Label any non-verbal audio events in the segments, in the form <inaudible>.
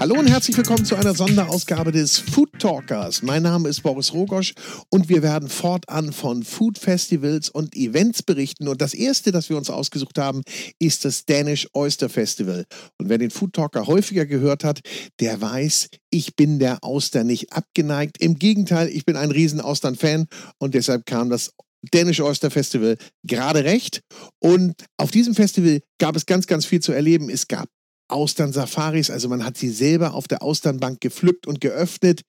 Hallo und herzlich willkommen zu einer Sonderausgabe des Food Talkers. Mein Name ist Boris Rogosch und wir werden fortan von Food Festivals und Events berichten. Und das erste, das wir uns ausgesucht haben, ist das Danish Oyster Festival. Und wer den Food Talker häufiger gehört hat, der weiß, ich bin der Austern nicht abgeneigt. Im Gegenteil, ich bin ein riesen Austern-Fan und deshalb kam das Danish Oyster Festival gerade recht. Und auf diesem Festival gab es ganz, ganz viel zu erleben. Es gab Austern-Safaris, also man hat sie selber auf der Austernbank gepflückt und geöffnet.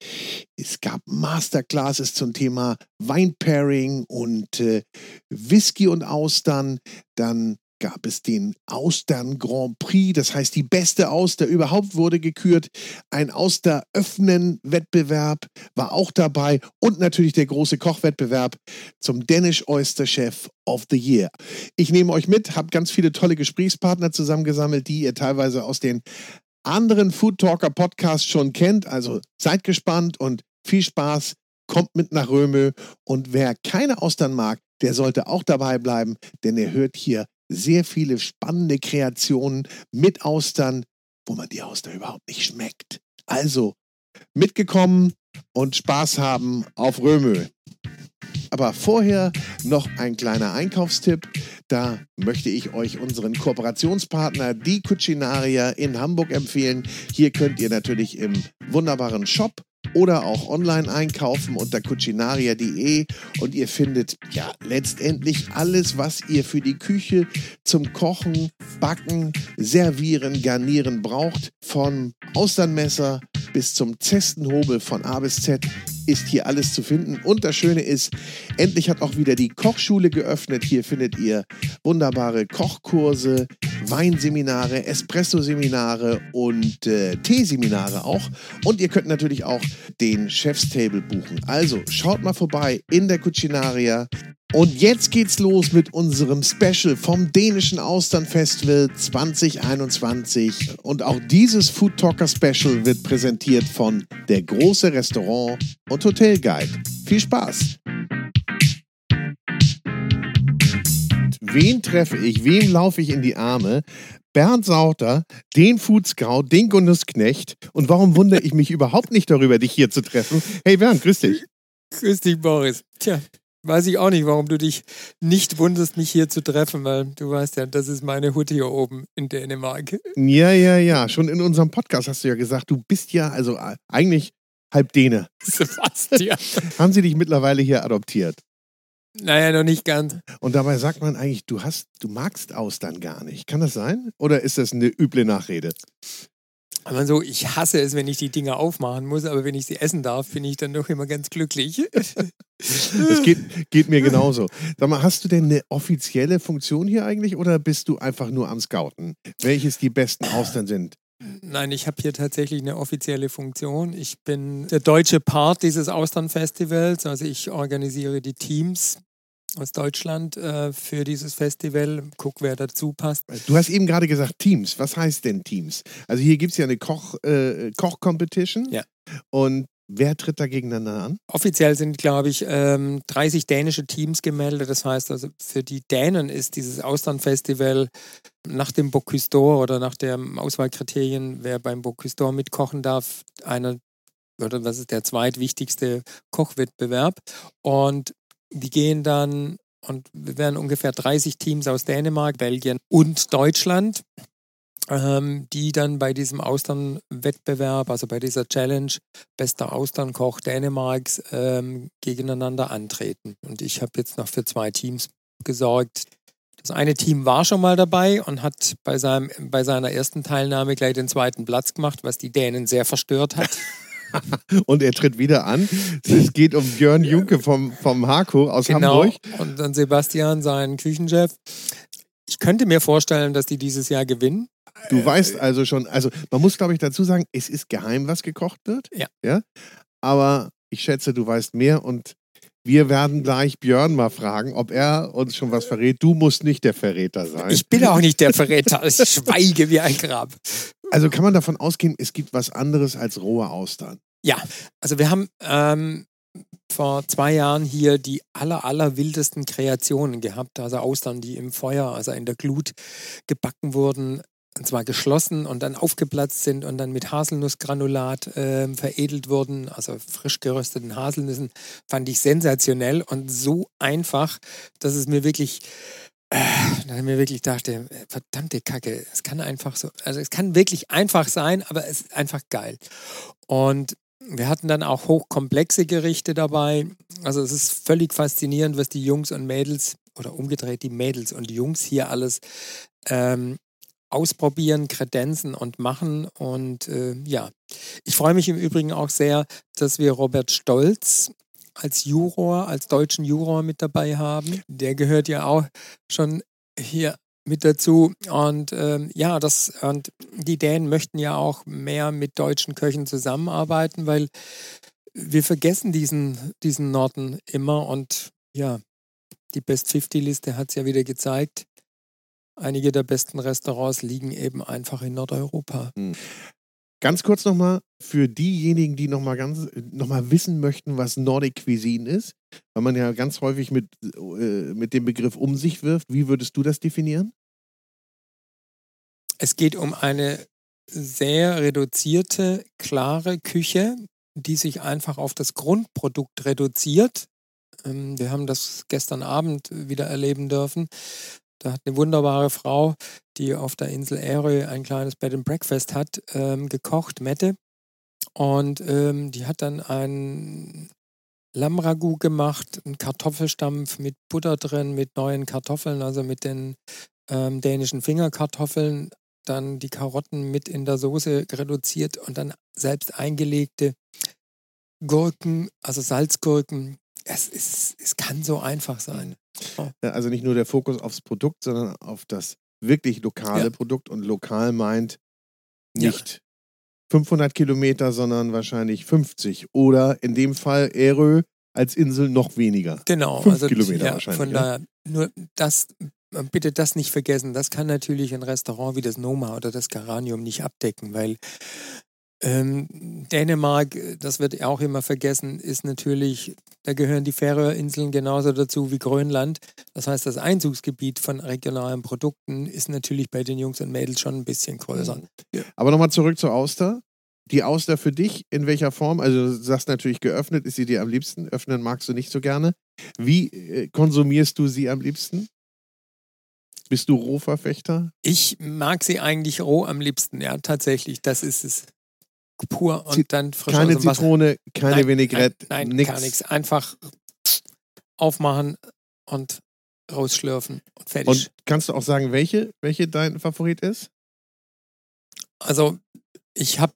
Es gab Masterclasses zum Thema Weinpairing und äh, Whisky und Austern. Dann gab es den Austern Grand Prix, das heißt die beste Auster überhaupt wurde gekürt. Ein Auster-Öffnen-Wettbewerb war auch dabei und natürlich der große Kochwettbewerb zum Danish Oyster Chef of the Year. Ich nehme euch mit, habe ganz viele tolle Gesprächspartner zusammengesammelt, die ihr teilweise aus den anderen Food Talker Podcasts schon kennt. Also seid gespannt und viel Spaß. Kommt mit nach Römel und wer keine Austern mag, der sollte auch dabei bleiben, denn er hört hier sehr viele spannende Kreationen mit Austern, wo man die Austern überhaupt nicht schmeckt. Also mitgekommen und Spaß haben auf Römö. Aber vorher noch ein kleiner Einkaufstipp. Da möchte ich euch unseren Kooperationspartner, die Cucinaria in Hamburg empfehlen. Hier könnt ihr natürlich im wunderbaren Shop oder auch online einkaufen unter cucinaria.de und ihr findet ja letztendlich alles, was ihr für die Küche zum Kochen, Backen, Servieren, Garnieren braucht. Von Austernmesser bis zum Zestenhobel von A bis Z ist hier alles zu finden. Und das Schöne ist, endlich hat auch wieder die Kochschule geöffnet. Hier findet ihr wunderbare Kochkurse, Weinseminare, Espresso-Seminare und äh, Teeseminare auch. Und ihr könnt natürlich auch den Chefstable buchen. Also schaut mal vorbei in der Cucinaria. Und jetzt geht's los mit unserem Special vom dänischen Austernfestival 2021. Und auch dieses Food Talker Special wird präsentiert von der große Restaurant und Hotel Guide. Viel Spaß! Wen treffe ich? Wem laufe ich in die Arme? Bernd Sauter, den Food Scout, den Gunnusknecht. Und warum wundere ich mich überhaupt nicht darüber, dich hier zu treffen? Hey Bernd, grüß dich. Grüß dich, Boris. Tja, weiß ich auch nicht, warum du dich nicht wunderst, mich hier zu treffen, weil du weißt ja, das ist meine Hut hier oben in Dänemark. Ja, ja, ja. Schon in unserem Podcast hast du ja gesagt, du bist ja also äh, eigentlich halb Däne. <laughs> Sebastian. Haben sie dich mittlerweile hier adoptiert? Naja, noch nicht ganz. Und dabei sagt man eigentlich, du hast, du magst Austern gar nicht. Kann das sein? Oder ist das eine üble Nachrede? Aber so, ich hasse es, wenn ich die Dinge aufmachen muss, aber wenn ich sie essen darf, bin ich dann doch immer ganz glücklich. <laughs> Das geht, geht mir genauso. Sag mal, hast du denn eine offizielle Funktion hier eigentlich oder bist du einfach nur am Scouten? Welches die besten Austern sind? Nein, ich habe hier tatsächlich eine offizielle Funktion. Ich bin der deutsche Part dieses Austernfestivals. Also ich organisiere die Teams aus Deutschland äh, für dieses Festival. Guck, wer dazu passt. Du hast eben gerade gesagt Teams. Was heißt denn Teams? Also hier gibt es ja eine Koch, äh, Koch-Competition. Ja. Und wer tritt da gegeneinander an? Offiziell sind, glaube ich, ähm, 30 dänische Teams gemeldet. Das heißt also, für die Dänen ist dieses Austernfestival nach dem Bocuse d'Or oder nach den Auswahlkriterien, wer beim Bocuse d'Or mitkochen darf, einer oder was ist der zweitwichtigste Kochwettbewerb. Und die gehen dann und wir werden ungefähr 30 Teams aus Dänemark, Belgien und Deutschland, ähm, die dann bei diesem Austernwettbewerb, also bei dieser Challenge bester Austernkoch Dänemarks ähm, gegeneinander antreten. Und ich habe jetzt noch für zwei Teams gesorgt. Das eine Team war schon mal dabei und hat bei, seinem, bei seiner ersten Teilnahme gleich den zweiten Platz gemacht, was die Dänen sehr verstört hat. <laughs> und er tritt wieder an. Es geht um Björn Junke vom, vom Hako aus genau. Hamburg. Und dann Sebastian, sein Küchenchef. Ich könnte mir vorstellen, dass die dieses Jahr gewinnen. Du weißt also schon, also man muss, glaube ich, dazu sagen, es ist geheim, was gekocht wird. Ja. ja. Aber ich schätze, du weißt mehr und wir werden gleich Björn mal fragen, ob er uns schon was verrät. Du musst nicht der Verräter sein. Ich bin auch nicht der <laughs> Verräter. Ich schweige wie ein Grab. Also kann man davon ausgehen, es gibt was anderes als rohe Austern. Ja, also wir haben ähm, vor zwei Jahren hier die aller, aller wildesten Kreationen gehabt. Also Austern, die im Feuer, also in der Glut gebacken wurden. und zwar geschlossen und dann aufgeplatzt sind und dann mit Haselnussgranulat äh, veredelt wurden, also frisch gerösteten Haselnüssen, fand ich sensationell und so einfach, dass es mir wirklich, äh, dass ich mir wirklich dachte, verdammte Kacke, es kann einfach so, also es kann wirklich einfach sein, aber es ist einfach geil. Und wir hatten dann auch hochkomplexe Gerichte dabei. Also es ist völlig faszinierend, was die Jungs und Mädels oder umgedreht die Mädels und Jungs hier alles ähm, ausprobieren, kredenzen und machen. Und äh, ja, ich freue mich im Übrigen auch sehr, dass wir Robert Stolz als Juror, als deutschen Juror mit dabei haben. Der gehört ja auch schon hier mit dazu. Und ähm, ja, das und die Dänen möchten ja auch mehr mit deutschen Köchen zusammenarbeiten, weil wir vergessen diesen, diesen Norden immer und ja, die Best 50-Liste hat es ja wieder gezeigt einige der besten Restaurants liegen eben einfach in Nordeuropa. Ganz kurz nochmal für diejenigen, die nochmal ganz wissen möchten, was Nordic Cuisine ist, weil man ja ganz häufig mit, äh, mit dem Begriff um sich wirft. Wie würdest du das definieren? Es geht um eine sehr reduzierte, klare Küche, die sich einfach auf das Grundprodukt reduziert. Ähm, wir haben das gestern Abend wieder erleben dürfen. Da hat eine wunderbare Frau, die auf der Insel Ere ein kleines Bed and Breakfast hat, ähm, gekocht, Mette. Und ähm, die hat dann ein Lammragout gemacht, einen Kartoffelstampf mit Butter drin, mit neuen Kartoffeln, also mit den ähm, dänischen Fingerkartoffeln, dann die Karotten mit in der Soße reduziert und dann selbst eingelegte Gurken, also Salzgurken. Es, ist, es kann so einfach sein. Also nicht nur der Fokus aufs Produkt, sondern auf das wirklich lokale ja. Produkt. Und lokal meint nicht ja. 500 Kilometer, sondern wahrscheinlich 50. Oder in dem Fall Erö als Insel noch weniger. Genau. 5 also, Kilometer ja, wahrscheinlich. Von daher, nur das, bitte das nicht vergessen. Das kann natürlich ein Restaurant wie das Noma oder das Garanium nicht abdecken, weil ähm, Dänemark, das wird auch immer vergessen, ist natürlich, da gehören die Färöerinseln genauso dazu wie Grönland. Das heißt, das Einzugsgebiet von regionalen Produkten ist natürlich bei den Jungs und Mädels schon ein bisschen größer. Mhm. Aber nochmal zurück zur Auster. Die Auster für dich, in welcher Form? Also du sagst natürlich geöffnet, ist sie dir am liebsten. Öffnen magst du nicht so gerne. Wie äh, konsumierst du sie am liebsten? Bist du Rohverfechter? Ich mag sie eigentlich roh am liebsten, ja, tatsächlich. Das ist es pur und dann frisch Keine aus dem Zitrone, keine nein, Vinaigrette, nein, nein nix. gar nichts. Einfach aufmachen und rausschlürfen und fertig. Und kannst du auch sagen, welche, welche dein Favorit ist? Also, ich habe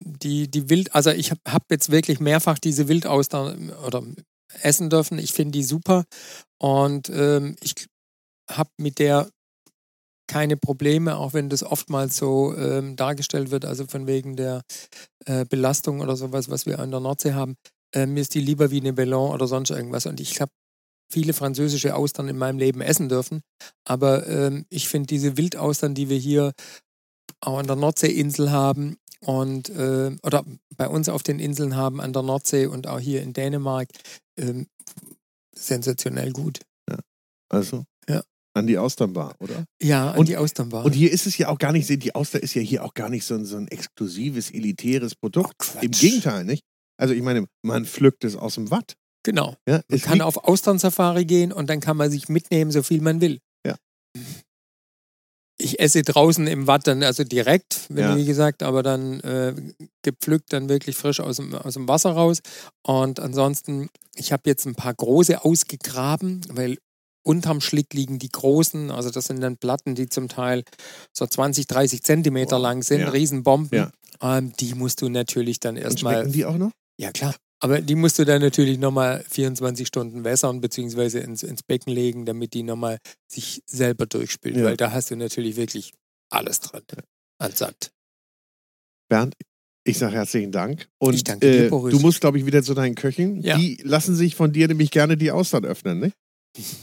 die, die Wild, also ich habe hab jetzt wirklich mehrfach diese Wildaustern oder essen dürfen. Ich finde die super und ähm, ich habe mit der keine Probleme, auch wenn das oftmals so ähm, dargestellt wird, also von wegen der äh, Belastung oder sowas, was wir an der Nordsee haben. Äh, mir ist die lieber wie eine Bellon oder sonst irgendwas. Und ich habe viele französische Austern in meinem Leben essen dürfen. Aber ähm, ich finde diese Wildaustern, die wir hier auch an der Nordseeinsel haben und äh, oder bei uns auf den Inseln haben, an der Nordsee und auch hier in Dänemark, ähm, sensationell gut. Ja. Also an die Austernbar, oder? Ja, an und, die Austernbar. Und hier ist es ja auch gar nicht, die Auster ist ja hier auch gar nicht so ein, so ein exklusives, elitäres Produkt. Oh, Im Gegenteil, nicht? Also ich meine, man pflückt es aus dem Watt. Genau. Ja, man kann auf Austern-Safari gehen und dann kann man sich mitnehmen, so viel man will. Ja. Ich esse draußen im Watt dann, also direkt, ja. wie gesagt, aber dann äh, gepflückt, dann wirklich frisch aus dem, aus dem Wasser raus. Und ansonsten, ich habe jetzt ein paar große ausgegraben, weil unterm Schlick liegen die großen, also das sind dann Platten, die zum Teil so 20, 30 Zentimeter wow. lang sind, ja. Riesenbomben. Ja. Ähm, die musst du natürlich dann erstmal. Schmecken die auch noch? Ja, klar. Aber die musst du dann natürlich nochmal 24 Stunden wässern, beziehungsweise ins, ins Becken legen, damit die nochmal sich selber durchspült, ja. weil da hast du natürlich wirklich alles dran. An Sand. Bernd, ich sage herzlichen Dank. Und ich danke dir, äh, du musst, glaube ich, wieder zu deinen Köchen. Ja. Die lassen sich von dir nämlich gerne die Austern öffnen, ne?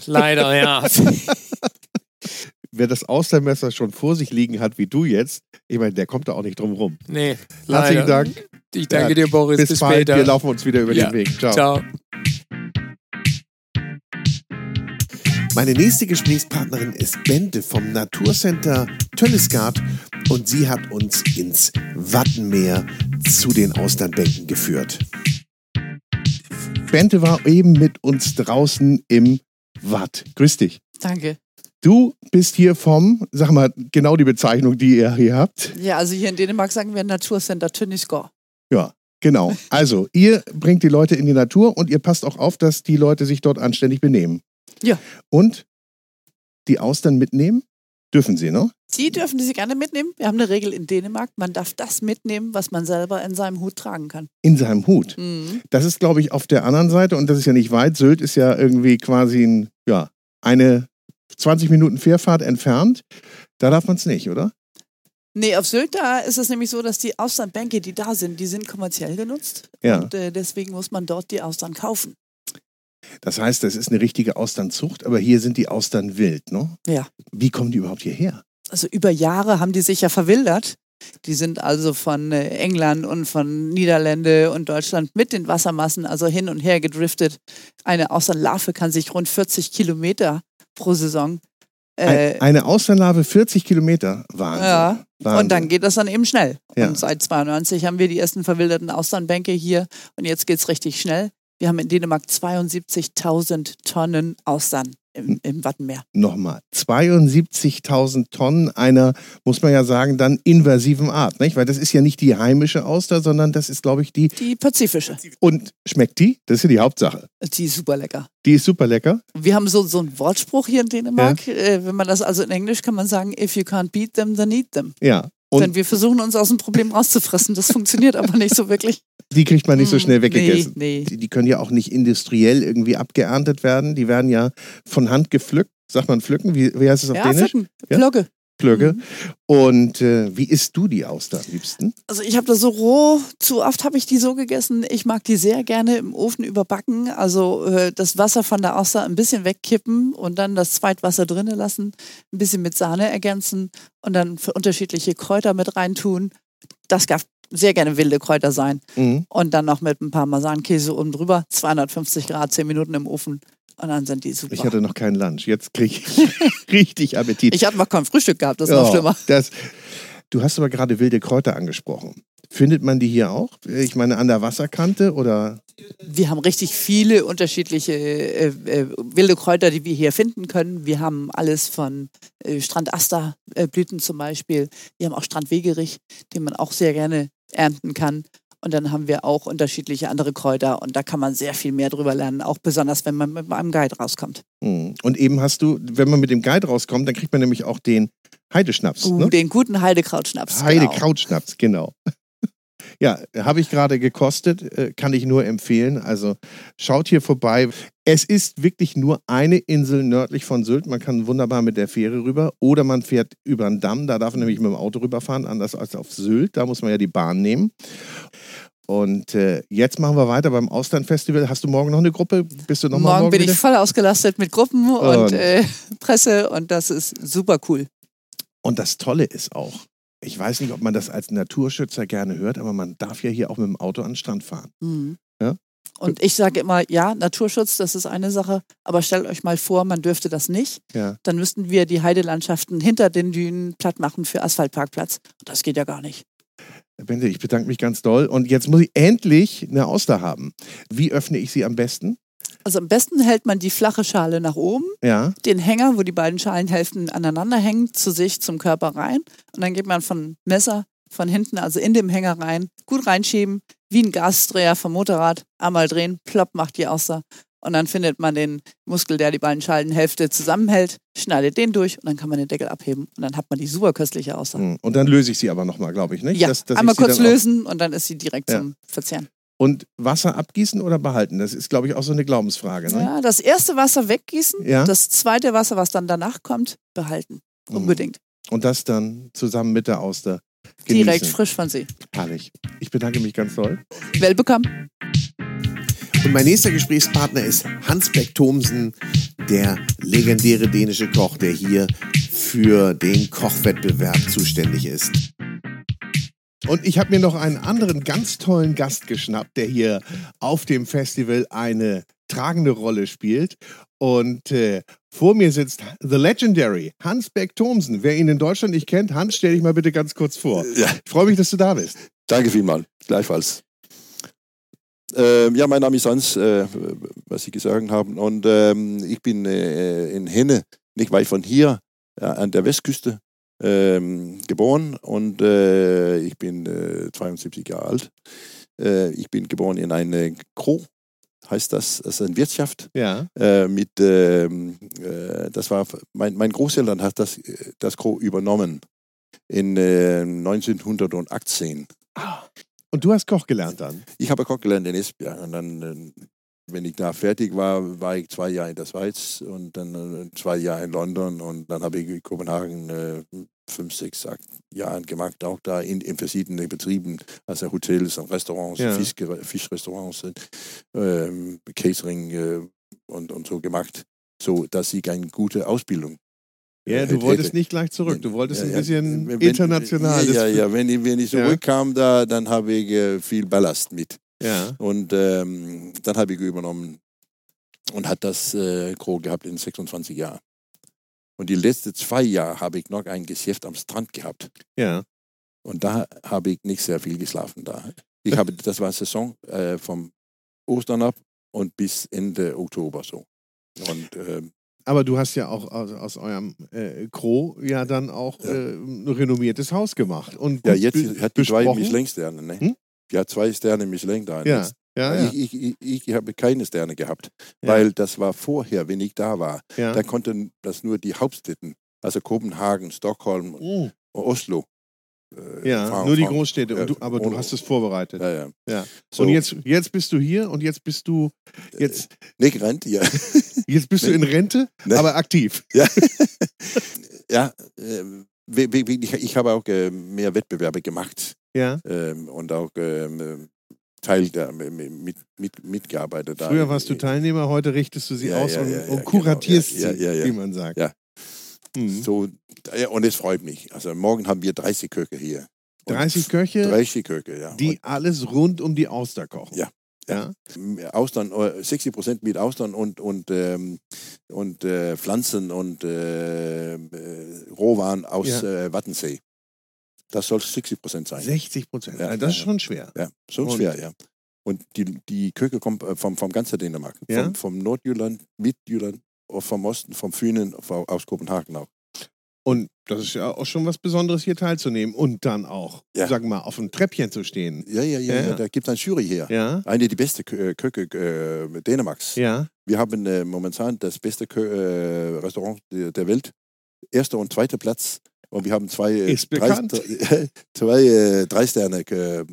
Leider, ja. <laughs> Wer das Austernmesser schon vor sich liegen hat, wie du jetzt, ich meine, der kommt da auch nicht drum rum. Nee, Herzlichen Dank. Ich danke ja, dir, Boris. Bis, bis bald. Später. Wir laufen uns wieder über ja. den Weg. Ciao. Ciao. Meine nächste Gesprächspartnerin ist Bente vom Naturcenter Tönnesgard und sie hat uns ins Wattenmeer zu den Austernbänken geführt. Bente war eben mit uns draußen im Watt. Grüß dich. Danke. Du bist hier vom, sag mal, genau die Bezeichnung, die ihr hier habt. Ja, also hier in Dänemark sagen wir Naturcenter Tønnesgård. Ja, genau. Also, ihr bringt die Leute in die Natur und ihr passt auch auf, dass die Leute sich dort anständig benehmen. Ja. Und die Austern mitnehmen? Dürfen sie, ne? Die dürfen sie gerne mitnehmen. Wir haben eine Regel in Dänemark, man darf das mitnehmen, was man selber in seinem Hut tragen kann. In seinem Hut. Mhm. Das ist, glaube ich, auf der anderen Seite, und das ist ja nicht weit. Sylt ist ja irgendwie quasi ein, ja, eine 20 Minuten Fährfahrt entfernt. Da darf man es nicht, oder? Nee, auf Sylt da ist es nämlich so, dass die Austernbänke, die da sind, die sind kommerziell genutzt. Ja. Und äh, deswegen muss man dort die Austern kaufen. Das heißt, das ist eine richtige Austernzucht, aber hier sind die Austern wild, ne? Ja. Wie kommen die überhaupt hierher? Also über Jahre haben die sich ja verwildert. Die sind also von äh, England und von Niederlande und Deutschland mit den Wassermassen also hin und her gedriftet. Eine Austernlarve kann sich rund 40 Kilometer pro Saison. Äh, Ein, eine Austernlarve 40 Kilometer. Wahnsinn. Ja, Wahnsinn. und dann geht das dann eben schnell. Ja. Und seit 92 haben wir die ersten verwilderten Austernbänke hier und jetzt geht es richtig schnell. Wir haben in Dänemark 72.000 Tonnen Austern im, im Wattenmeer. Nochmal, 72.000 Tonnen einer, muss man ja sagen, dann invasiven Art, nicht? Weil das ist ja nicht die heimische Auster, sondern das ist, glaube ich, die. Die pazifische, Und schmeckt die? Das ist ja die Hauptsache. die ist super lecker. Die ist super lecker. Wir haben so, so einen Wortspruch hier in Dänemark. Äh, wenn man das also in Englisch kann man sagen, if you can't beat them, then eat them. Ja. Denn Und wir versuchen uns aus dem Problem rauszufressen. Das funktioniert aber nicht so wirklich. Die kriegt man nicht so Mm, schnell weggegessen. Nee, nee. Die, die können ja auch nicht industriell irgendwie abgeerntet werden. Die werden ja von Hand gepflückt. Sagt man pflücken? Wie, wie heißt es auf Ja, Dänisch? Pflücken, Ja? Plogge. Pflöcke. Mhm. Und äh, wie isst du die Auster am liebsten? Also ich habe das so roh, zu oft habe ich die so gegessen. Ich mag die sehr gerne im Ofen überbacken. Also äh, das Wasser von der Auster ein bisschen wegkippen und dann das Zweitwasser drinnen lassen, ein bisschen mit Sahne ergänzen und dann für unterschiedliche Kräuter mit reintun. Das darf sehr gerne wilde Kräuter sein. Mhm. Und dann noch mit ein paar Masankäse oben drüber, 250 Grad, 10 Minuten im Ofen und dann sind die super. Ich hatte noch keinen Lunch. Jetzt kriege ich <laughs> richtig Appetit. Ich hatte noch kein Frühstück gehabt, das ist noch Ja, schlimmer. Das, du hast aber gerade wilde Kräuter angesprochen. Findet man die hier auch? Ich meine, an der Wasserkante oder? Wir haben richtig viele unterschiedliche äh, äh, wilde Kräuter, die wir hier finden können. Wir haben alles von äh, Strandasterblüten zum Beispiel. Wir haben auch Strandwegerich, den man auch sehr gerne ernten kann. Und dann haben wir auch unterschiedliche andere Kräuter und da kann man sehr viel mehr drüber lernen, auch besonders wenn man mit einem Guide rauskommt. Hm. Und eben hast du, wenn man mit dem Guide rauskommt, dann kriegt man nämlich auch den Heideschnaps. Uh, ne? Den guten Heidekrautschnaps. genau. Heidekrautschnaps, genau. Ja, habe ich gerade gekostet, äh, kann ich nur empfehlen. Also schaut hier vorbei. Es ist wirklich nur eine Insel nördlich von Sylt. Man kann wunderbar mit der Fähre rüber oder man fährt über einen Damm. Da darf man nämlich mit dem Auto rüberfahren, anders als auf Sylt. Da muss man ja die Bahn nehmen. Und äh, jetzt machen wir weiter beim Austernfestival. Hast du morgen noch eine Gruppe? Bist du noch mal Morgen bin wieder? ich voll ausgelastet mit Gruppen und, Und- äh, Presse und das ist super cool. Und das Tolle ist auch, ich weiß nicht, ob man das als Naturschützer gerne hört, aber man darf ja hier auch mit dem Auto an den Strand fahren. Mhm. Ja? Und ich sage immer, ja, Naturschutz, das ist eine Sache, aber stellt euch mal vor, man dürfte das nicht. Ja. Dann müssten wir die Heidelandschaften hinter den Dünen platt machen für Asphaltparkplatz. Und das geht ja gar nicht. Bente, ich bedanke mich ganz doll. Und jetzt muss ich endlich eine Auster haben. Wie öffne ich sie am besten? Also am besten hält man die flache Schale nach oben, Ja. den Hänger, wo die beiden Schalenhälften aneinander hängen, zu sich zum Körper rein. Und dann geht man von Messer von hinten, also in dem Hänger rein, gut reinschieben, wie ein Gasdreher vom Motorrad, einmal drehen, plopp macht die Auster. Und dann findet man den Muskel, der die beiden Schalenhälfte zusammenhält, schneidet den durch und dann kann man den Deckel abheben. Und dann hat man die super köstliche Auster. Hm. Und dann löse ich sie aber nochmal, glaube ich, nicht? Ja, Dass- dass einmal kurz lösen und dann ist sie direkt Ja. zum Verzehren. Und Wasser abgießen oder behalten? Das ist, glaube ich, auch so eine Glaubensfrage. Ne? Ja, das erste Wasser weggießen, Ja. das zweite Wasser, was dann danach kommt, behalten. Mhm. Unbedingt. Und das dann zusammen mit der Auster genießen. Direkt frisch von See. Herrlich. Ich bedanke mich ganz doll. Welbekommen. Und mein nächster Gesprächspartner ist Hans Beck Thomsen, der legendäre dänische Koch, der hier für den Kochwettbewerb zuständig ist. Und ich habe mir noch einen anderen ganz tollen Gast geschnappt, der hier auf dem Festival eine tragende Rolle spielt. Und äh, vor mir sitzt The Legendary Hans Beck Thomsen. Wer ihn in Deutschland nicht kennt, Hans, stell dich mal bitte ganz kurz vor. Ja, Ich freue mich, dass du da bist. danke vielmals. Gleichfalls. Ähm, ja, mein Name ist Hans, äh, was Sie gesagt haben. Und ähm, ich bin äh, in Henne, nicht weit von hier, äh, an der Westküste, ähm, geboren. Und äh, ich bin äh, 72 Jahre alt. Äh, ich bin geboren in eine Kro, heißt das. Das ist eine Wirtschaft. Ja. Äh, mit, ähm, äh, das war, mein, mein Großeltern hat das, äh, das Kro übernommen in äh, 1918. Und du hast Koch gelernt dann. Ich habe Koch gelernt in Esbjerg und dann, wenn ich da fertig war, war ich zwei Jahre in der Schweiz und dann äh, zwei Jahre in London und dann habe ich in Kopenhagen äh, fünf, sechs Jahre gemacht, auch da in, in verschiedenen Betrieben, also Hotels und Restaurants, Ja. Fisch, Fischrestaurants, ähm, Catering äh, und, und so gemacht, so dass ich eine gute Ausbildung Ja, äh, du wolltest nicht gleich zurück. Du wolltest Ja, ein ja. bisschen Wenn- international. Ja, ja, ja. Wenn ich, wenn ich Ja. zurückkam, da, dann habe ich äh, viel Ballast mit. Ja. Und ähm, dann habe ich übernommen und hat das äh, Gros gehabt in 26 Jahren. Und die letzten zwei Jahre habe ich noch ein Geschäft am Strand gehabt. ja. Und da habe ich nicht sehr viel geschlafen da. Ich habe, das war Saison äh, vom Ostern ab und bis Ende Oktober so. Und ähm, Aber du hast ja auch aus, aus eurem äh, Kro ja dann auch Ja. äh, ein renommiertes Haus gemacht. Und ja, jetzt hat die besprochen. Michelin-Sterne. Ne? Hm? Hat zwei Sterne Michelin da. Ja, ja, ja. Ich, ich, ich, ich habe keine Sterne gehabt, Ja. weil das war vorher, wenn ich da war. ja. Da konnten das nur die Hauptstädten, also Kopenhagen, Stockholm, Mm, Oslo. äh, ja, fahren- nur die fahren. Großstädte. Ja, Und du, aber du hast es vorbereitet. Ja, ja. Ja. So, Und jetzt, jetzt bist du hier und jetzt bist du jetzt, Nicht rennt, ja. <laughs> jetzt bist du in Rente, Ne. aber aktiv. <laughs> ja, ja äh, ich, habe auch äh, mehr Wettbewerbe gemacht Ja. ähm, und auch ähm, Teil da, mit, mit, mitgearbeitet. da. Früher warst du Teilnehmer, heute richtest du sie Ja, aus ja, und, und genau. kuratierst Ja, sie, wie man sagt. Ja. Mhm. So, ja, und es freut mich. Also morgen haben wir 30 Köche hier. Und 30 Köche, 30 Köche, ja. die alles rund um die Auster kochen. Ja. Ja. Austern, äh, 60 Prozent mit Austern und, und, ähm, und äh, Pflanzen und äh, äh, Rohwaren aus Ja. äh, Wattensee. Das soll 60 Prozent sein. 60 Prozent. Ja, das ist schon schwer. Ja, so Und- schwer, ja. Und die, die Köche kommen äh, vom, vom ganzen Dänemark. Ja? Vom, vom Nordjylland, Midtjylland, vom Osten, vom Fünen, aus Kopenhagen auch. Und das ist ja auch schon was Besonderes, hier teilzunehmen und dann auch, Ja. sagen wir mal, auf dem Treppchen zu stehen. Ja, ja, ja, Ja, da gibt es ein Jury hier. Ja, Eine der besten Kö- Köche äh, Dänemarks. ja. Wir haben äh, momentan das beste Kö äh, Restaurant der, der Welt. Erster und zweiter Platz. Und wir haben zwei, äh, drei, <laughs> zwei äh, drei Sterne äh,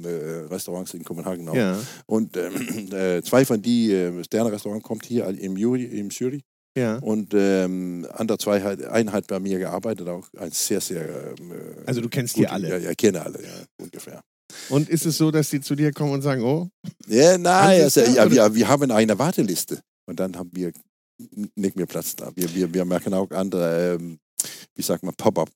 Restaurants in Kopenhagen auch. Ja, Und ähm, <clears throat> äh, zwei von die äh, Sterne Restaurant kommt hier im Jury, im Jury. ja. Und ähm, andere zwei hat, ein hat bei mir gearbeitet, auch ein sehr, sehr. Ähm, äh, Also du kennst gut- die alle. Ja, ja, kenne alle, ja, ungefähr. Und ist es so, dass die zu dir kommen und sagen, oh, Ja, nein, also, ja, wir, wir haben eine Warteliste und dann haben wir nicht mehr Platz da. Wir, wir, wir machen auch andere, ähm, wie sagt man, Pop-up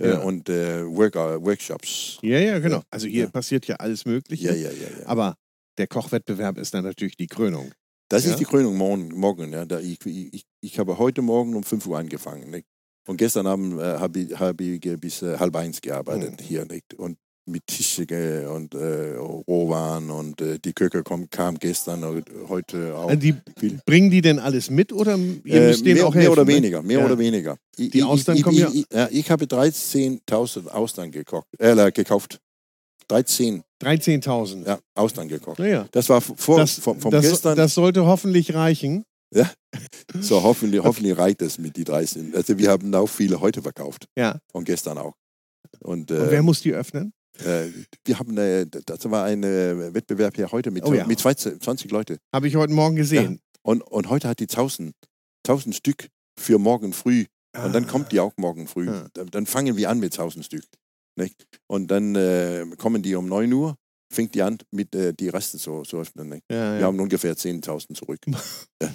Ja. und äh, Work, Workshops. ja, ja, genau. Also hier Ja. passiert ja alles Mögliche. Ja, ja, ja. ja. Aber der Kochwettbewerb ist dann natürlich die Krönung. Das ist die Krönung morgen. morgen ja. da ich, ich, ich habe heute Morgen um 5 Uhr angefangen. Nicht? Und gestern Abend äh, habe ich, hab ich äh, bis äh, halb eins gearbeitet Mhm. hier. Nicht? Und mit Tische äh, und äh, Rohwaren und äh, die kom, kam gestern und heute auch. Also die, bringen die denn alles mit oder ihr Äh, müsst denen mehr, auch mehr helfen? oder ne? weniger, mehr Ja. oder weniger. Ich, Die Austern ich, kommen ich, ja- Ich, ja, ich habe 13.000 Austern gekocht, äh, gekauft. 13 13.000. ja, Austern gekocht. Naja, Das war vor, das, vom, vom das, gestern. das sollte hoffentlich reichen. <laughs> so hoffentlich, hoffentlich reicht es mit die 13. Also wir haben auch viele heute verkauft Ja. und gestern auch. Und, Und äh, wer muss die öffnen? Äh, wir haben, äh, das war ein äh, Wettbewerb hier heute mit, Oh ja. mit 20, 20 Leute. Habe ich heute Morgen gesehen. Und, und heute hat die 1000, 1000 Stück für morgen früh. Und dann Ah. kommt die auch morgen früh. Ja. Dann, dann fangen wir an mit 1000 Stück. Nicht? Und dann äh, kommen die um 9 Uhr, fängt die an, mit äh, die Resten zu, zu öffnen. Ja, Wir ja. haben ungefähr 10.000 zurück. <laughs> ja.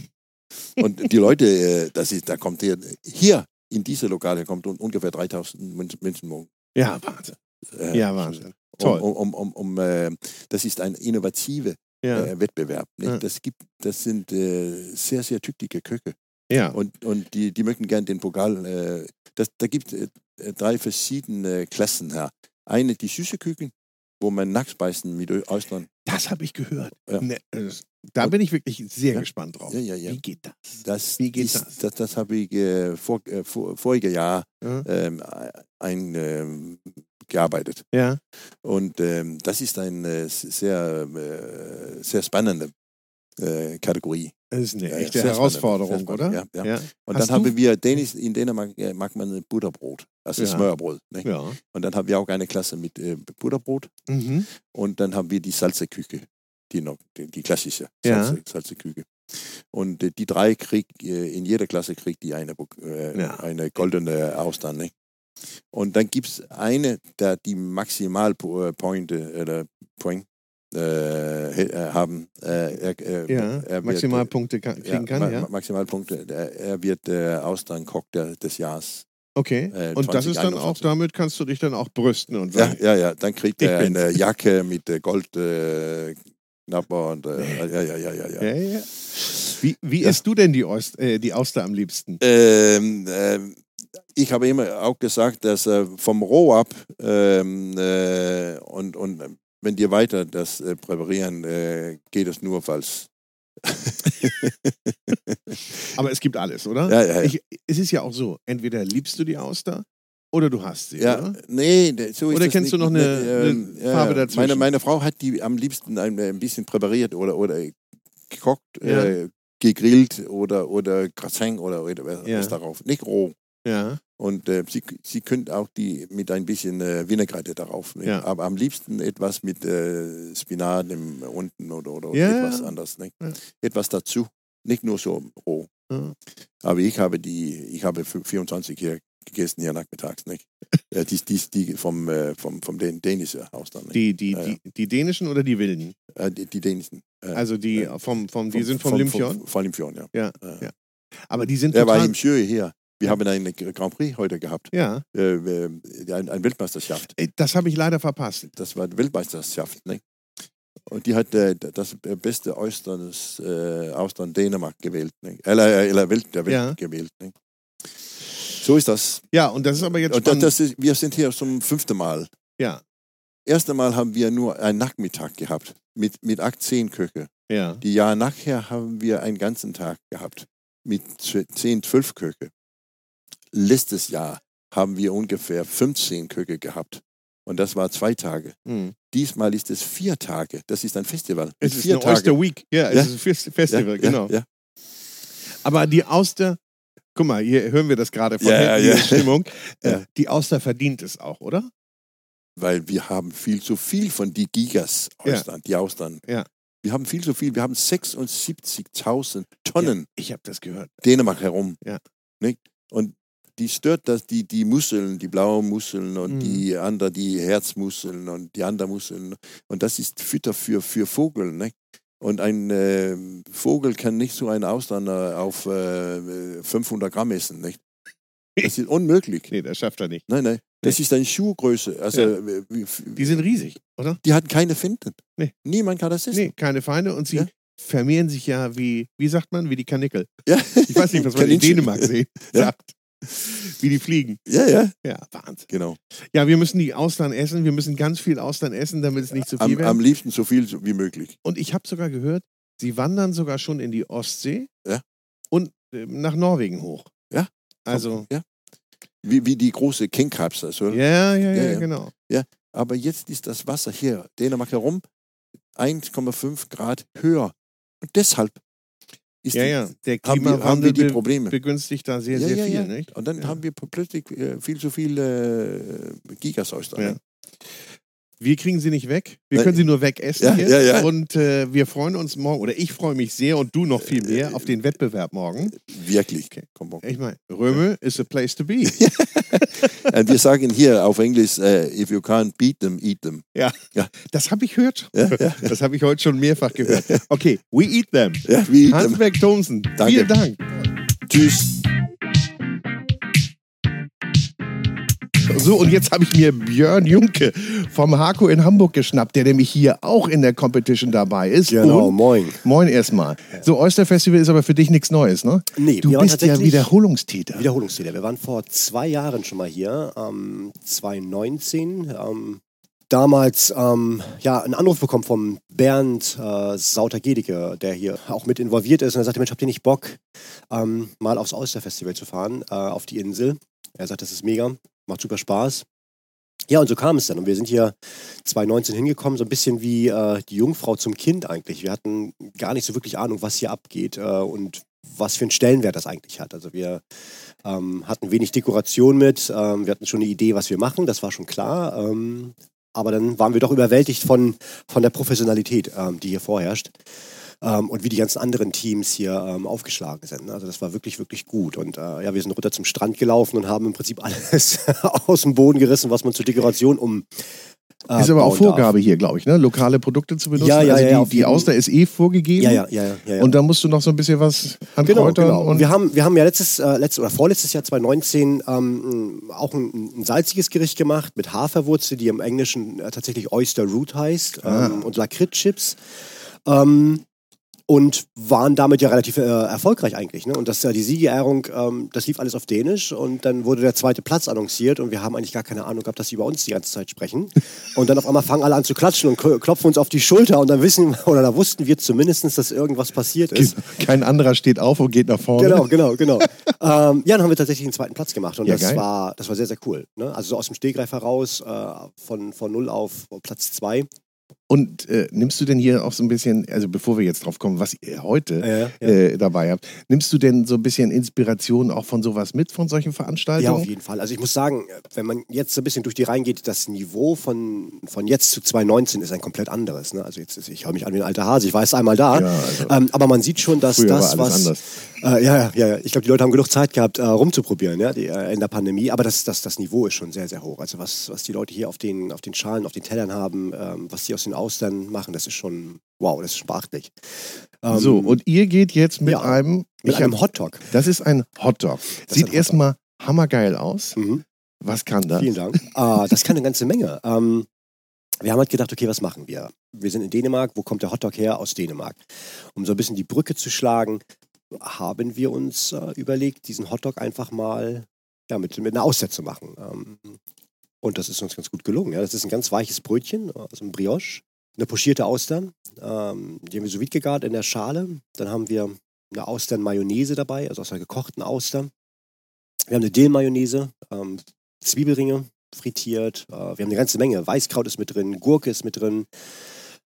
Und die Leute, äh, das ist, da kommt hier, hier in diese Lokale kommt un- ungefähr 3000 Men- Menschen morgen. ja, Wahnsinn. Äh, Ja, Wahnsinn. Toll. Um, um, um, um, äh, das ist eine innovative Ja. äh, Wettbewerb. Ja. Das, gibt, das sind äh, sehr, sehr tüchtige Köche. ja. Und, und die, die möchten gern den Pokal. Äh, das, da gibt es äh, drei verschiedene Klassen her. Eine, die süße Küken, wo man nackt beißen mit Austern. Das habe ich gehört. Ja. Ne, äh, da bin ich wirklich sehr Ja. gespannt drauf. Ja. Wie geht das? Das, Wie geht ist, das? das? Das, habe ich äh, vor, äh, vor, voriges Jahr Ja. ähm, ein, ähm, gearbeitet. ja. Und ähm, das ist eine sehr, äh, sehr spannende äh, Kategorie. Das ist eine Ja, echte Herausforderung, oder? spannend, ja, ja. Und Hast dann haben wir, Dänisch, in Dänemark äh, mag man Butterbrot, also Ja. Smørbrot. Ne? Ja. Und dann haben wir auch eine Klasse mit äh, Butterbrot Mhm. und dann haben wir die Salzeküche, die noch, die, die klassische Ja. Salze, Salzeküche. Und äh, die drei kriegt, äh, in jeder Klasse kriegt die eine, äh, Ja. eine goldene Austern. Ne? Und dann gibt es eine, der die Maximalpointe oder Point äh, he- äh, haben. Äh, er, äh, Ja. wird, Maximalpunkte kann, kriegen kann, Ma- ja. Ma- Maximalpunkte. Er, er wird äh, Austernkoch der, des Jahres. Okay. äh, Und das ist dann auch, 2021. damit kannst du dich dann auch brüsten und Ja, ja, ja. Dann kriegt er eine Jacke mit äh, Goldknapper äh, Knapper und äh, ja, ja, ja, ja, ja. ja, ja. Wie, wie Ja. isst du denn die, Ost, äh, die Auster am liebsten? Ähm, ähm, ich habe immer auch gesagt, dass äh, vom Roh ab ähm, äh, und, und wenn die weiter das äh, präparieren, äh, geht es nur falls. <laughs> Aber es gibt alles, oder? Ja, ja, ja. Ich, es ist ja auch so, entweder liebst du die Auster oder du hast sie, Ja, oder? nee, so Oder kennst du nicht. noch eine- eine Farbe dazwischen? Meine, meine Frau hat die am liebsten ein, ein bisschen präpariert oder, oder gekocht, Ja. äh, gegrillt oder, oder Gratin oder, oder was Ja. darauf. Nicht roh. Ja. Und äh, sie, sie könnt auch die mit ein bisschen äh, Vinaigrette darauf. Ne? Ja. Aber am liebsten etwas mit äh, Spinat im, unten oder, oder Ja. etwas anderes. Ne? Ja. Etwas dazu. Nicht nur so roh. Aber ich habe die, ich habe fü- 24 hier gegessen hier nachmittags. Nicht? <laughs> ja, die, die, die vom, äh, vom, vom Dän dänischen Haus dann. Nicht? Die, die, Ja, ja. die, die dänischen oder die wilden? Äh, die, die dänischen. Äh, Also die äh, vom, vom, die sind vom, Lymphion? Vom, vom Lymphion, ja. Ja, ja. Aber die sind Er war im Jeu hier. Wir haben einen Grand Prix heute gehabt. ja, Äh, äh, ein, ein Weltmeisterschaft. Das habe ich leider verpasst. Das war die Weltmeisterschaft. Ne? Und die hat äh, das beste Austern, äh, Austern Dänemark gewählt. Ne? Eller, eller Welt, der Welt Ja. gewählt. Ne? So ist das. Ja, und das ist aber jetzt Und das, spannend. ist, wir sind hier zum fünften Mal. ja, Erste Mal haben wir nur einen Nachmittag gehabt mit, mit acht, zehn Köche. ja. Die Jahr nachher haben wir einen ganzen Tag gehabt mit zehn, zwölf Köche. Letztes Jahr haben wir ungefähr 15 Köche gehabt. Und das war zwei Tage. Hm. Diesmal ist es vier Tage. Das ist ein Festival. Es ist vier eine Tage. Oyster Week. Ja, Ja. es ist ein Fest- Festival, ja, genau. Ja, ja. Aber die Auster, guck mal, hier hören wir das gerade von Ja, hinten, ja. die Stimmung. <laughs> Äh, Ja. Die Auster verdient es auch, oder? Weil wir haben viel zu viel von die Gigas Austern, die Austern. Ja. Wir haben viel zu viel. Wir haben 76.000 Tonnen Ich habe das gehört. Dänemark herum. Ja. Nicht? Und die stört das, die, die Muskeln, die blauen Muskeln und Mhm. die anderen, die Herzmuskeln und die anderen Muskeln. Und das ist Fütter für, für Vogel. Nicht? Und ein äh, Vogel kann nicht so einen äh, auf äh, 500 Gramm essen. Nicht? Das ist unmöglich. Nee, das schafft er nicht. Nein, nein. Das ist eine Schuhgröße. Also, Ja. äh, Die sind riesig, oder? die hatten keine Finden. Nee. Niemand kann das essen. Nee, keine Feinde und sie Ja. vermehren sich ja wie, wie sagt man, wie die Kanickel. Ja. Ich weiß nicht, was man in. Dänemark sehen, Ja. sagt. Wie die fliegen. Ja, ja, Ja, Wahnsinn. genau. Ja, wir müssen die Austern essen. Wir müssen ganz viel Austern essen, damit es nicht zu viel Am, wird. am liebsten so viel wie möglich. Und ich habe sogar gehört, sie wandern sogar schon in die Ostsee Ja. und äh, nach Norwegen hoch. Ja. Also, Ja. Wie, wie die große King Crabs. Also. ja, ja, ja, Ja, ja. genau. Aber jetzt ist das Wasser hier, Dänemark herum, 1,5 Grad höher. Und deshalb ist Ja, die, ja, der haben, wir, haben Klimawandel wir die Probleme. begünstigt da sehr, ja, sehr viel. Nicht? Und dann haben wir plötzlich äh, viel zu viel äh, Gigasaustern. Ja. Wir kriegen sie nicht weg. Wir Nein. können sie nur wegessen. Ja, jetzt. ja, ja. Und äh, wir freuen uns morgen, oder ich freue mich sehr und du noch viel mehr Äh, auf den Wettbewerb morgen. Wirklich. Okay. Komm, komm. Ich meine, Röme is a place to be. <laughs> Und wir sagen hier auf Englisch, äh, if you can't beat them, eat them. Das habe ich gehört. Ja, ja. <laughs> Das habe ich heute schon mehrfach gehört. Okay, we eat them. Ja, we eat them. Hans-Berg Thomsen, vielen Dank. Tschüss. So, und jetzt habe ich mir Björn Junke vom Hako in Hamburg geschnappt, der nämlich hier auch in der Competition dabei ist. Genau, und moin. Moin erstmal. So, Oyster Festival ist aber für dich nichts Neues, ne? Nee, du bist ja Wiederholungstäter. Wiederholungstäter. Wir waren vor zwei Jahren schon mal hier, ähm, 2019. Ähm, damals ähm, ja, einen Anruf bekommen vom Bernd äh, Sauter-Gedicke, der hier auch mit involviert ist. Und er sagte, Mensch, habt ihr nicht Bock, ähm, mal aufs Oyster-Festival zu fahren, äh, auf die Insel? Er sagt, das ist mega, macht super Spaß. Ja, und so kam es dann. Und wir sind hier 2019 hingekommen, so ein bisschen wie äh, die Jungfrau zum Kind eigentlich. Wir hatten gar nicht so wirklich Ahnung, was hier abgeht äh, und was für einen Stellenwert das eigentlich hat. Also wir ähm, hatten wenig Dekoration mit, ähm, wir hatten schon eine Idee, was wir machen, das war schon klar. Ähm, aber dann waren wir doch überwältigt von, von der Professionalität, ähm, die hier vorherrscht. Ähm, und wie die ganzen anderen Teams hier ähm, aufgeschlagen sind. ne? Also das war wirklich, wirklich gut. Und äh, ja, wir sind runter zum Strand gelaufen und haben im Prinzip alles <laughs> aus dem Boden gerissen, was man zur Dekoration um. äh, ist aber auch bauen darf. Vorgabe hier, glaube ich, ne? Lokale Produkte zu benutzen. Ja, ja, also ja, die, auf die Auster ist eh vorgegeben. Ja, ja, ja, ja. ja, ja. Und da musst du noch so ein bisschen was an Genau, Kräutern genau. und wir haben, wir haben ja letztes, äh, letztes oder vorletztes Jahr 2019 ähm, auch ein, ein salziges Gericht gemacht mit Haferwurzel, die im Englischen äh, tatsächlich Oyster Root heißt ähm, Ah. und Lakritz-Chips. Ähm, und waren damit ja relativ äh, erfolgreich eigentlich. Ne? Und das ja die Siegerehrung, ähm, das lief alles auf Dänisch und dann wurde der zweite Platz annonciert und wir haben eigentlich gar keine Ahnung gehabt, dass sie über uns die ganze Zeit sprechen. <laughs> Und dann auf einmal fangen alle an zu klatschen und klopfen uns auf die Schulter und dann wissen oder da wussten wir zumindest, dass irgendwas passiert ist. kein anderer steht auf und geht nach vorne. Genau, genau, genau. <laughs> ähm, ja, dann haben wir tatsächlich den zweiten Platz gemacht und Ja, das, geil. war, das war sehr, sehr cool. Ne? Also so aus dem Stegreif heraus, äh, von, von null auf Platz zwei. Und äh, nimmst du denn hier auch so ein bisschen, also bevor wir jetzt drauf kommen, was ihr heute Äh, ja. äh, dabei habt, nimmst du denn so ein bisschen Inspiration auch von sowas mit, von solchen Ja, Veranstaltungen? auf jeden Fall. Also ich muss sagen, wenn man jetzt so ein bisschen durch die Reihen geht, das Niveau von, von jetzt zu 2019 ist ein komplett anderes. Ne? Also jetzt ist, ich höre mich an wie ein alter Hase, ich war jetzt einmal da. Ja, also ähm, aber man sieht schon, dass das, was. Äh, ja, ja, ja, ja. Ich glaube, die Leute haben genug Zeit gehabt, äh, rumzuprobieren, ja, die, äh, in der Pandemie. Aber das, das, das Niveau ist schon sehr, sehr hoch. Also was, was die Leute hier auf den, auf den Schalen, auf den Tellern haben, ähm, was sie aus den Austern machen, das ist schon, wow, das ist schon beachtlich. Ähm, so, und ihr geht jetzt mit ja, einem, mit einem hab, Hotdog. das ist ein Hotdog. Das Sieht erstmal hammergeil aus. Mhm. Was kann das? Vielen Dank. Ah, das kann eine ganze Menge. Ähm, wir haben halt gedacht, okay, was machen wir? Wir sind in Dänemark, wo kommt der Hotdog her? Aus Dänemark. Um so ein bisschen die Brücke zu schlagen, haben wir uns äh, überlegt, diesen Hotdog einfach mal ja, mit, mit einer Auszeit zu machen. Ähm, und das ist uns ganz gut gelungen. Ja. Das ist ein ganz weiches Brötchen, also ein Brioche, eine pochierte Auster. Ähm, die haben wir sous vide gegart in der Schale. Dann haben wir eine Austern-Mayonnaise dabei, also aus einer gekochten Auster. Wir haben eine Dill-Mayonnaise, ähm, Zwiebelringe frittiert. Äh, wir haben eine ganze Menge. Weißkraut ist mit drin, Gurke ist mit drin.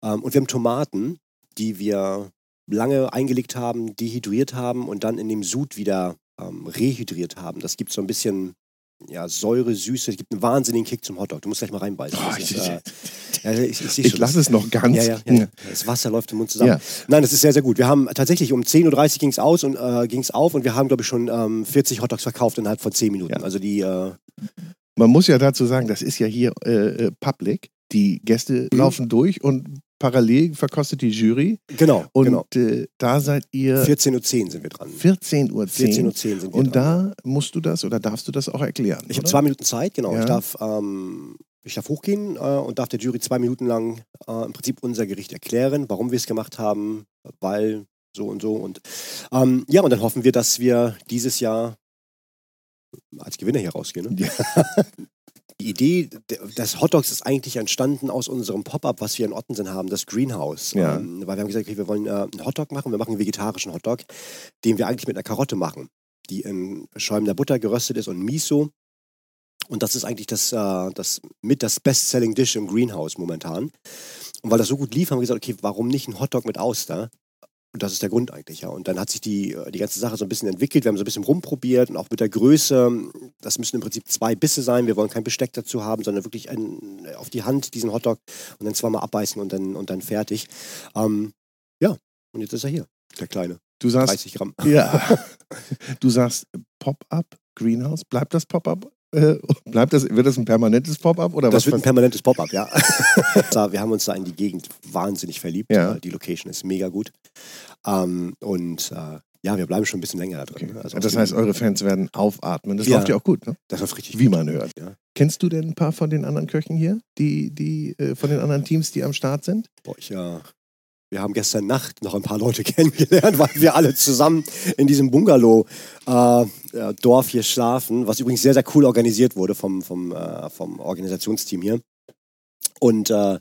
Ähm, und wir haben Tomaten, die wir lange eingelegt haben, dehydriert haben und dann in dem Sud wieder ähm, rehydriert haben. Das gibt so ein bisschen ja, Säure, Süße. Es gibt einen wahnsinnigen Kick zum Hotdog. Du musst gleich mal reinbeißen. Oh, ist, äh, ja, ich, ich, Ich lasse es noch ganz. ja, ja. Das Wasser läuft im Mund zusammen. Nein, das ist sehr, sehr gut. Wir haben tatsächlich um 10.30 Uhr ging es aus und äh, ging es auf und wir haben, glaube ich, schon ähm, 40 Hotdogs verkauft innerhalb von 10 Minuten. Also die, äh, Man muss ja dazu sagen, das ist ja hier äh, äh, public. Die Gäste Mhm. laufen durch und parallel verkostet die Jury. genau, Und genau. äh, da seid ihr 14.10 Uhr sind wir dran. 14.10 Uhr. 14.10 Uhr sind wir Und dran. da musst du das oder darfst du das auch erklären? Ich habe zwei Minuten Zeit, genau. Ja. Ich, darf, ähm, ich darf hochgehen äh, und darf der Jury zwei Minuten lang äh, im Prinzip unser Gericht erklären, warum wir es gemacht haben, weil so und so. Und ähm, ja, und dann hoffen wir, dass wir dieses Jahr als Gewinner hier rausgehen. Ne? <laughs> Die Idee de- des Hotdogs ist eigentlich entstanden aus unserem Pop-up, was wir in Ottensen haben, das Greenhouse. Ja. Ähm, weil wir haben gesagt, okay, wir wollen äh, einen Hotdog machen, wir machen einen vegetarischen Hotdog, den wir eigentlich mit einer Karotte machen, die in schäumender Butter geröstet ist und Miso. Und das ist eigentlich das, äh, das mit das Best-Selling-Dish im Greenhouse momentan. Und weil das so gut lief, haben wir gesagt, okay, warum nicht ein Hotdog mit Auster? Und das ist der Grund eigentlich, ja. Und dann hat sich die, äh, die ganze Sache so ein bisschen entwickelt. Wir haben so ein bisschen rumprobiert und auch mit der Größe. Das müssen im Prinzip zwei Bisse sein. Wir wollen kein Besteck dazu haben, sondern wirklich ein, auf die Hand diesen Hotdog und dann zweimal abbeißen und dann, und dann fertig. Ähm, ja, und jetzt ist er hier, der kleine. Du sagst, 30 Gramm. ja, <laughs> du sagst Pop-up, Greenhouse. Bleibt das Pop-up? Äh, bleibt das, wird das ein permanentes Pop-up oder Das was? wird ein permanentes Pop-up, ja. <laughs> Wir haben uns da in die Gegend wahnsinnig verliebt. Ja. Äh, Die Location ist mega gut. Ähm, und äh, ja, wir bleiben schon ein bisschen länger da drin. okay. Also das heißt, eure Fans werden aufatmen. Das Ja. läuft ja auch gut, ne? Das läuft richtig wie gut. man hört. Ja. Kennst du denn ein paar von den anderen Köchen hier, die, die äh, von den anderen Teams, die am Start sind? Boah, ich, äh, wir haben gestern Nacht noch ein paar Leute <laughs> kennengelernt, weil wir alle zusammen in diesem Bungalow äh, äh, hier schlafen, was übrigens sehr, sehr cool organisiert wurde vom, vom, äh, vom Organisationsteam hier. Und äh,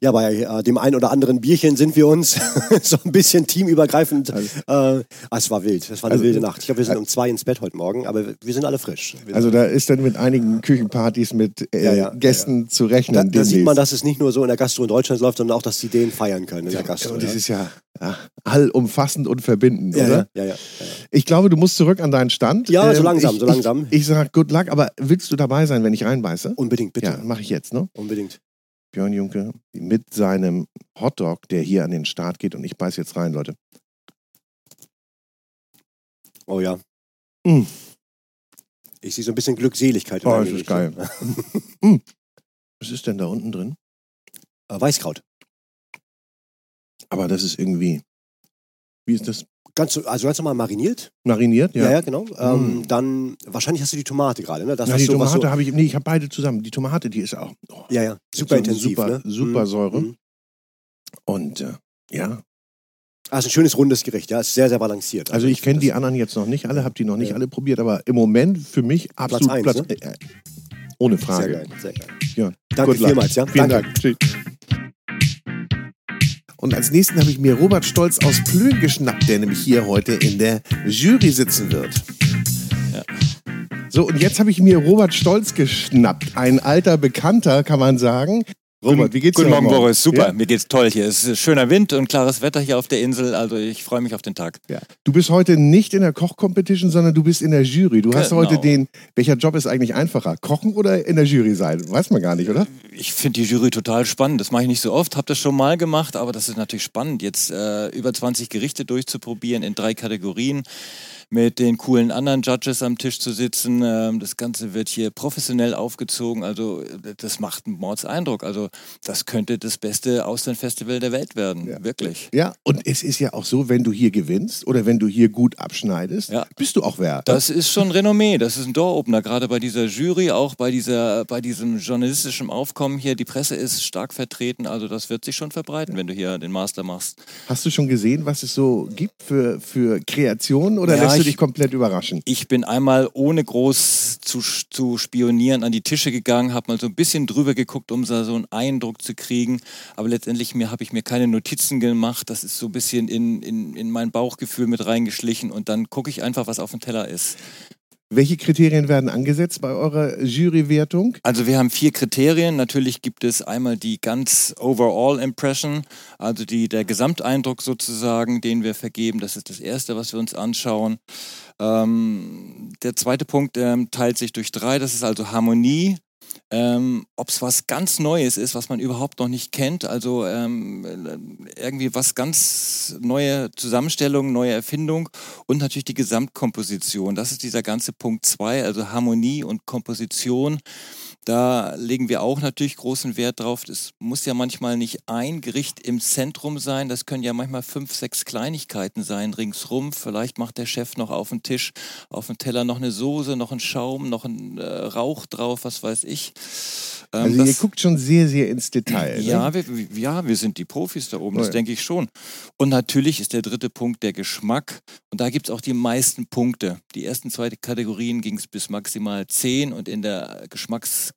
ja, bei äh, dem einen oder anderen Bierchen sind wir uns <laughs> so ein bisschen teamübergreifend. Äh, ah, es war wild. Es war eine Also, wilde Nacht. Ich glaube, wir sind um zwei ins Bett heute Morgen, aber wir sind alle frisch. Wir Also da ist dann mit einigen Küchenpartys mit äh, Ja, ja, Gästen zu rechnen. da, da sieht man, dass es nicht nur so in der Gastro in Deutschland läuft, sondern auch, dass die den feiern können in der Gastro. Und ja. das ist ja, ja allumfassend und verbindend, ja, oder? ja, ja, ja, ja. Ich glaube, du musst zurück an deinen Stand. Ähm, Ja, so langsam, ich, so langsam. Ich, ich sag good luck, aber willst du dabei sein, wenn ich reinbeiße? Unbedingt, bitte. Ja, mache ich jetzt, ne? Unbedingt. Björn Junke mit seinem Hotdog, der hier an den Start geht und ich beiß jetzt rein, Leute. Oh ja. Mm. Ich sehe so ein bisschen Glückseligkeit in Oh, das ist geil. <laughs> Mm. Was ist denn da unten drin? Äh, Weißkraut. Aber das ist irgendwie. Wie ist das? Ganz, so- also ganz normal mariniert. Mariniert? Ja, Ja. ja, genau. Ähm, Mm. Dann, wahrscheinlich hast du die Tomate gerade, ne? Das Na, die so, Tomate so, habe ich. Nee, ich habe beide zusammen. Die Tomate, die ist auch. Oh, Ja, ja. so Super eine intensiv, super, ne? super Mm, Säure. mm. Und äh, ja. Ist ein schönes rundes Gericht, ja. Ist sehr, sehr balanciert. Also ich kenne die anderen jetzt noch nicht alle, habe die noch nicht Ja. alle probiert, aber im Moment für mich absolut eins, Platz. ne? äh, äh, ohne Sehr Frage. geil, sehr geil. Ja. Danke vielmals, ja. Vielen Danke. Dank. Tschüss. Und als nächsten habe ich mir Robert Stolz aus Plön geschnappt, der nämlich hier heute in der Jury sitzen wird. So, und jetzt habe ich mir Robert Stolz geschnappt. Ein alter Bekannter, kann man sagen. Robert, wie geht's Guten dir Morgen, heute Boris. Super, Ja? mir geht's toll hier. Es ist schöner Wind und klares Wetter hier auf der Insel. Also ich freue mich auf den Tag. Ja. Du bist heute nicht in der Kochcompetition, sondern du bist in der Jury. Du hast Genau. heute den, welcher Job ist eigentlich einfacher? Kochen oder in der Jury sein? Weiß man gar nicht, oder? Ich finde die Jury total spannend. Das mache ich nicht so oft, habe das schon mal gemacht, aber das ist natürlich spannend, jetzt äh, über 20 Gerichte durchzuprobieren in drei Kategorien mit den coolen anderen Judges am Tisch zu sitzen. Ähm, das Ganze wird hier professionell aufgezogen. Also äh, das macht einen Mordseindruck. Also das könnte das beste Auslandfestival der Welt werden. Ja. Wirklich. Ja, und es ist ja auch so, wenn du hier gewinnst oder wenn du hier gut abschneidest, Ja. bist du auch wer. Das ist schon Renommee, das ist ein Door-Opener, gerade bei dieser Jury, auch bei, dieser, bei diesem journalistischen Aufkommen hier. Die Presse ist stark vertreten, also das wird sich schon verbreiten, wenn du hier den Master machst. Hast du schon gesehen, was es so gibt für, für Kreationen oder Ja, du ich- dich komplett überraschen? Ich bin einmal ohne groß zu, zu spionieren an die Tische gegangen, habe mal so ein bisschen drüber geguckt, um so so einen Eindruck zu kriegen. Aber letztendlich mir, habe ich mir keine Notizen gemacht. Das ist so ein bisschen in, in, in mein Bauchgefühl mit reingeschlichen und dann gucke ich einfach, was auf dem Teller ist. Welche Kriterien werden angesetzt bei eurer Jurywertung? Also wir haben vier Kriterien. Natürlich gibt es einmal die ganz Overall Impression, also die, der Gesamteindruck sozusagen, den wir vergeben. Das ist das Erste, was wir uns anschauen. Ähm, der zweite Punkt ähm, teilt sich durch drei. Das ist also Harmonie. Ähm, Ob es was ganz Neues ist, was man überhaupt noch nicht kennt, also ähm, äh, irgendwie was ganz neue Zusammenstellung, neue Erfindung und natürlich die Gesamtkomposition. Das ist dieser ganze Punkt zwei, also Harmonie und Komposition. Da legen wir auch natürlich großen Wert drauf. Es muss ja manchmal nicht ein Gericht im Zentrum sein. Das können ja manchmal fünf, sechs Kleinigkeiten sein ringsrum. Vielleicht macht der Chef noch auf dem Tisch, auf dem Teller noch eine Soße, noch einen Schaum, noch einen äh, Rauch drauf, was weiß ich. Ähm, Also ihr das- guckt schon sehr, sehr ins Detail. ja, Ne? wir, ja, wir sind die Profis da oben, Oh das ja. denke ich schon. Und natürlich ist der dritte Punkt der Geschmack. Und da gibt es auch die meisten Punkte. Die ersten zwei Kategorien ging es bis maximal 10 und in der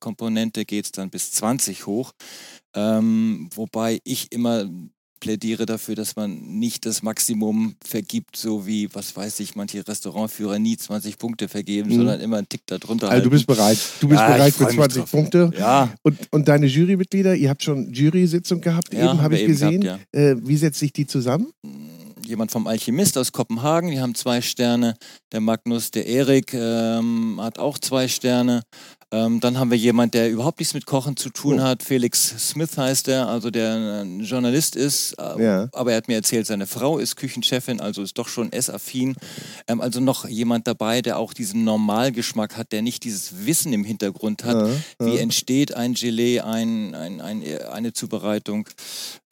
Geschmackskomponente geht es dann bis 20 hoch. Ähm, wobei ich immer plädiere dafür, dass man nicht das Maximum vergibt, so wie, was weiß ich, manche Restaurantführer nie 20 Punkte vergeben, Mhm. sondern immer einen Tick darunter Also du bist bereit. Du bist Ja, bereit für freu mich 20 drauf. Punkte. Ja, Und, und deine Jurymitglieder, ihr habt schon Jury-Sitzung gehabt, Ja, eben habe ich gesehen. gehabt, äh, wie setzt sich die zusammen? jemand vom Alchemist aus Kopenhagen, die haben zwei Sterne. Der Magnus, der Erik ähm, hat auch zwei Sterne. Ähm, dann haben wir jemand, der überhaupt nichts mit Kochen zu tun Oh. hat. Felix Smith heißt er, also der ein Journalist ist. äh, Ja. Aber er hat mir erzählt, seine Frau ist Küchenchefin, also ist doch schon essaffin. Ähm, also noch jemand dabei, der auch diesen Normalgeschmack hat, der nicht dieses Wissen im Hintergrund hat. Ja, Wie ja. entsteht ein Gelee, ein, ein, ein, eine Zubereitung?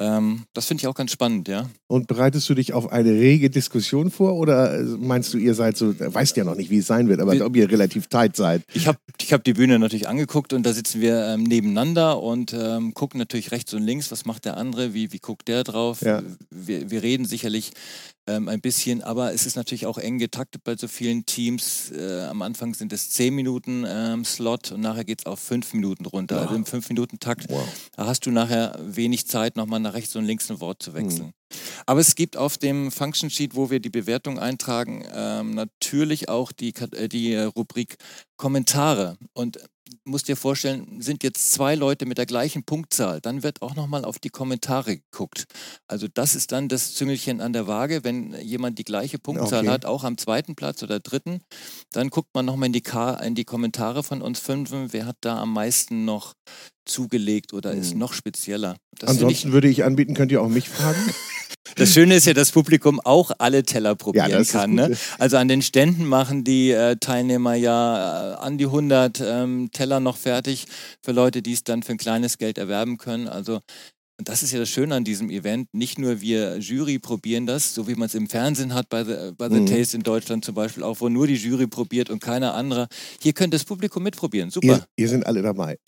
Ähm, das finde ich auch ganz spannend, ja. Und bereitest du dich auf eine rege Diskussion vor oder äh, meinst du, ihr seid so, äh, weißt ja noch nicht, wie es sein wird, aber Wir- ob ihr relativ tight seid? Ich habe ich hab die Bühne Bühne natürlich angeguckt und da sitzen wir ähm, nebeneinander und ähm, gucken natürlich rechts und links, was macht der andere, wie, wie guckt der drauf. Ja. Wir, wir reden sicherlich ähm, ein bisschen, aber es ist natürlich auch eng getaktet bei so vielen Teams. Äh, am Anfang sind es 10 Minuten ähm, Slot und nachher geht es auf 5 Minuten runter. Also im 5-Minuten-Takt, da hast du nachher wenig Zeit, nochmal nach rechts und links ein Wort zu wechseln. Aber es gibt auf dem Function Sheet, wo wir die Bewertung eintragen, ähm, natürlich auch die, äh, die äh, Rubrik Kommentare. Und musst dir vorstellen, sind jetzt zwei Leute mit der gleichen Punktzahl, dann wird auch nochmal auf die Kommentare geguckt. Also das ist dann das Züngelchen an der Waage, wenn jemand die gleiche Punktzahl Okay. hat, auch am zweiten Platz oder dritten, dann guckt man nochmal in die, in die Kommentare von uns fünfen, wer hat da am meisten noch zugelegt oder ist noch spezieller. Das, finde ich, Ansonsten würde ich anbieten, könnt ihr auch mich fragen. <laughs> das Schöne ist ja, dass Publikum auch alle Teller probieren ist kann. Ne? Also an den Ständen machen die äh, Teilnehmer ja äh, an die 100 ähm, Teller noch fertig für Leute, die es dann für ein kleines Geld erwerben können. Also und das ist ja das Schöne an diesem Event. Nicht nur wir Jury probieren das, so wie man es im Fernsehen hat, bei The, bei The Mhm. Taste in Deutschland zum Beispiel, auch wo nur die Jury probiert und keiner andere. Hier könnte das Publikum mitprobieren. Super. Ihr, ihr sind alle dabei.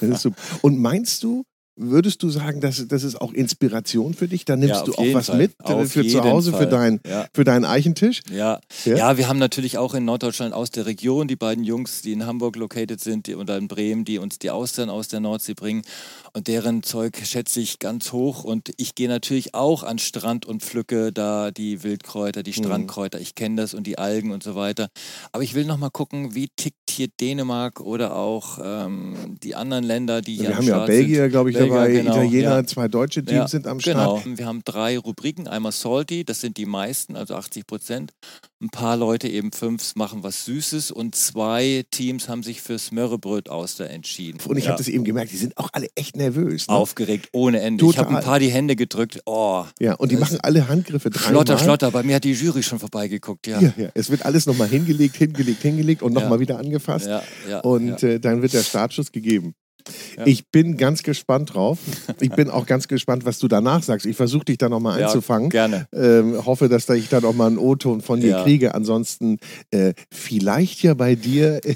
<laughs> Und meinst du, würdest du sagen, dass das ist auch Inspiration für dich? Da nimmst Ja, du auch was Fall. mit äh, Auf für zu Hause, für, Fall. dein, Ja. für deinen Eichentisch? Ja. Ja? Ja. wir haben natürlich auch in Norddeutschland aus der Region die beiden Jungs, die in Hamburg located sind die, oder in Bremen, die uns die Austern aus der Nordsee bringen. Und deren Zeug schätze ich ganz hoch. Und ich gehe natürlich auch an Strand und pflücke da die Wildkräuter, Mhm. die Strandkräuter. Ich kenne das und die Algen und so weiter. Aber ich will noch mal gucken, wie tickt hier Dänemark oder auch ähm, die anderen Länder, die hier Wir am haben ja Start Belgier, sind. glaube ich, Dabei, genau, Italiener, ja. zwei deutsche Teams Ja, sind am Start. Genau. Wir haben drei Rubriken. Einmal Salty, das sind die meisten, also 80 Prozent. Ein paar Leute, eben fünf, machen was Süßes und zwei Teams haben sich fürs Mörrebröt Auster entschieden. Und ich ja. habe das eben gemerkt, die sind auch alle echt nervös. Ne? aufgeregt ohne Ende. Ich habe Total. ein paar die Hände gedrückt. Oh, Ja, und die machen alle Handgriffe dreimal. Schlotter, Schlotter. Bei mir hat die Jury schon vorbeigeguckt. Ja, Ja, ja. Es wird alles nochmal hingelegt, hingelegt, hingelegt und nochmal wieder angefasst. ja, ja. Und. Äh, dann wird der Startschuss gegeben. Ja. Ich bin ganz gespannt drauf. Ich bin auch ganz gespannt, was du danach sagst. Ich versuche dich da nochmal Ja, einzufangen. Gerne. Ähm, hoffe, dass da ich dann auch mal einen O-Ton von dir Ja. kriege. Ansonsten äh, vielleicht ja bei dir äh,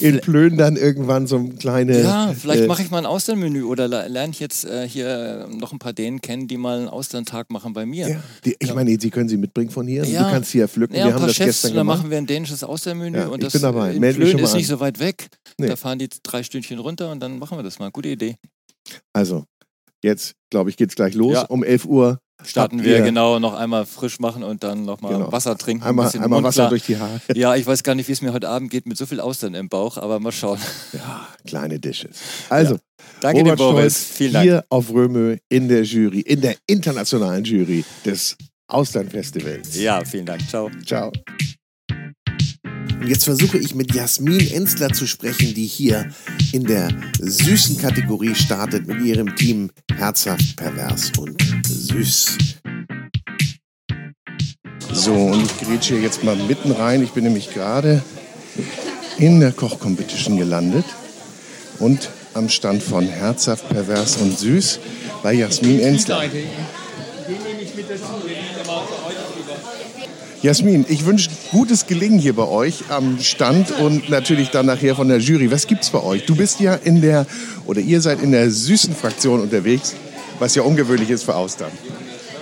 in Plön dann irgendwann so ein kleine. Ja, vielleicht äh, mache ich mal ein Austernmenü oder le- lerne ich jetzt äh, hier noch ein paar Dänen kennen, die mal einen Austerntag machen bei mir. Ja, die, ich meine, sie können sie mitbringen von hier. Ja. Du kannst sie ja pflücken. Ja, Wir haben das Chefs, gestern und dann gemacht. machen wir ein dänisches Austermenü Ja, und ich das bin dabei. Plön ist nicht so weit weg. Nee. Da fahren die drei Stündchen runter und dann machen wir das mal. Gute Idee. Also, jetzt, glaube ich, geht's gleich los. Ja. Um 11 Uhr Starten wir ihr- genau noch einmal frisch machen und dann nochmal Genau. Wasser trinken. ein einmal, bisschen einmal Wasser durch die Haare. Ja, ich weiß gar nicht, wie es mir heute Abend geht mit so viel Austern im Bauch, aber mal schauen. Ja, kleine Dishes. Also, Danke Robert dir, Boris. Stolz, Vielen Dank. hier auf Römö in der Jury, in der internationalen Jury des Auslandfestivals. Ja, vielen Dank. Ciao. Ciao. Und jetzt versuche ich mit Jasmin Enzler zu sprechen, die hier in der süßen Kategorie startet mit ihrem Team Herzhaft, Pervers und Süß. So, und ich grätsche hier jetzt mal mitten rein. Ich bin nämlich gerade in der Kochcompetition gelandet und am Stand von Herzhaft, Pervers und Süß bei Jasmin Enzler. Jasmin, ich wünsche gutes Gelingen hier bei euch am Stand und natürlich dann nachher von der Jury. Was gibt's bei euch? Du bist ja in der, oder ihr seid in der süßen Fraktion unterwegs, was ja ungewöhnlich ist für Austern.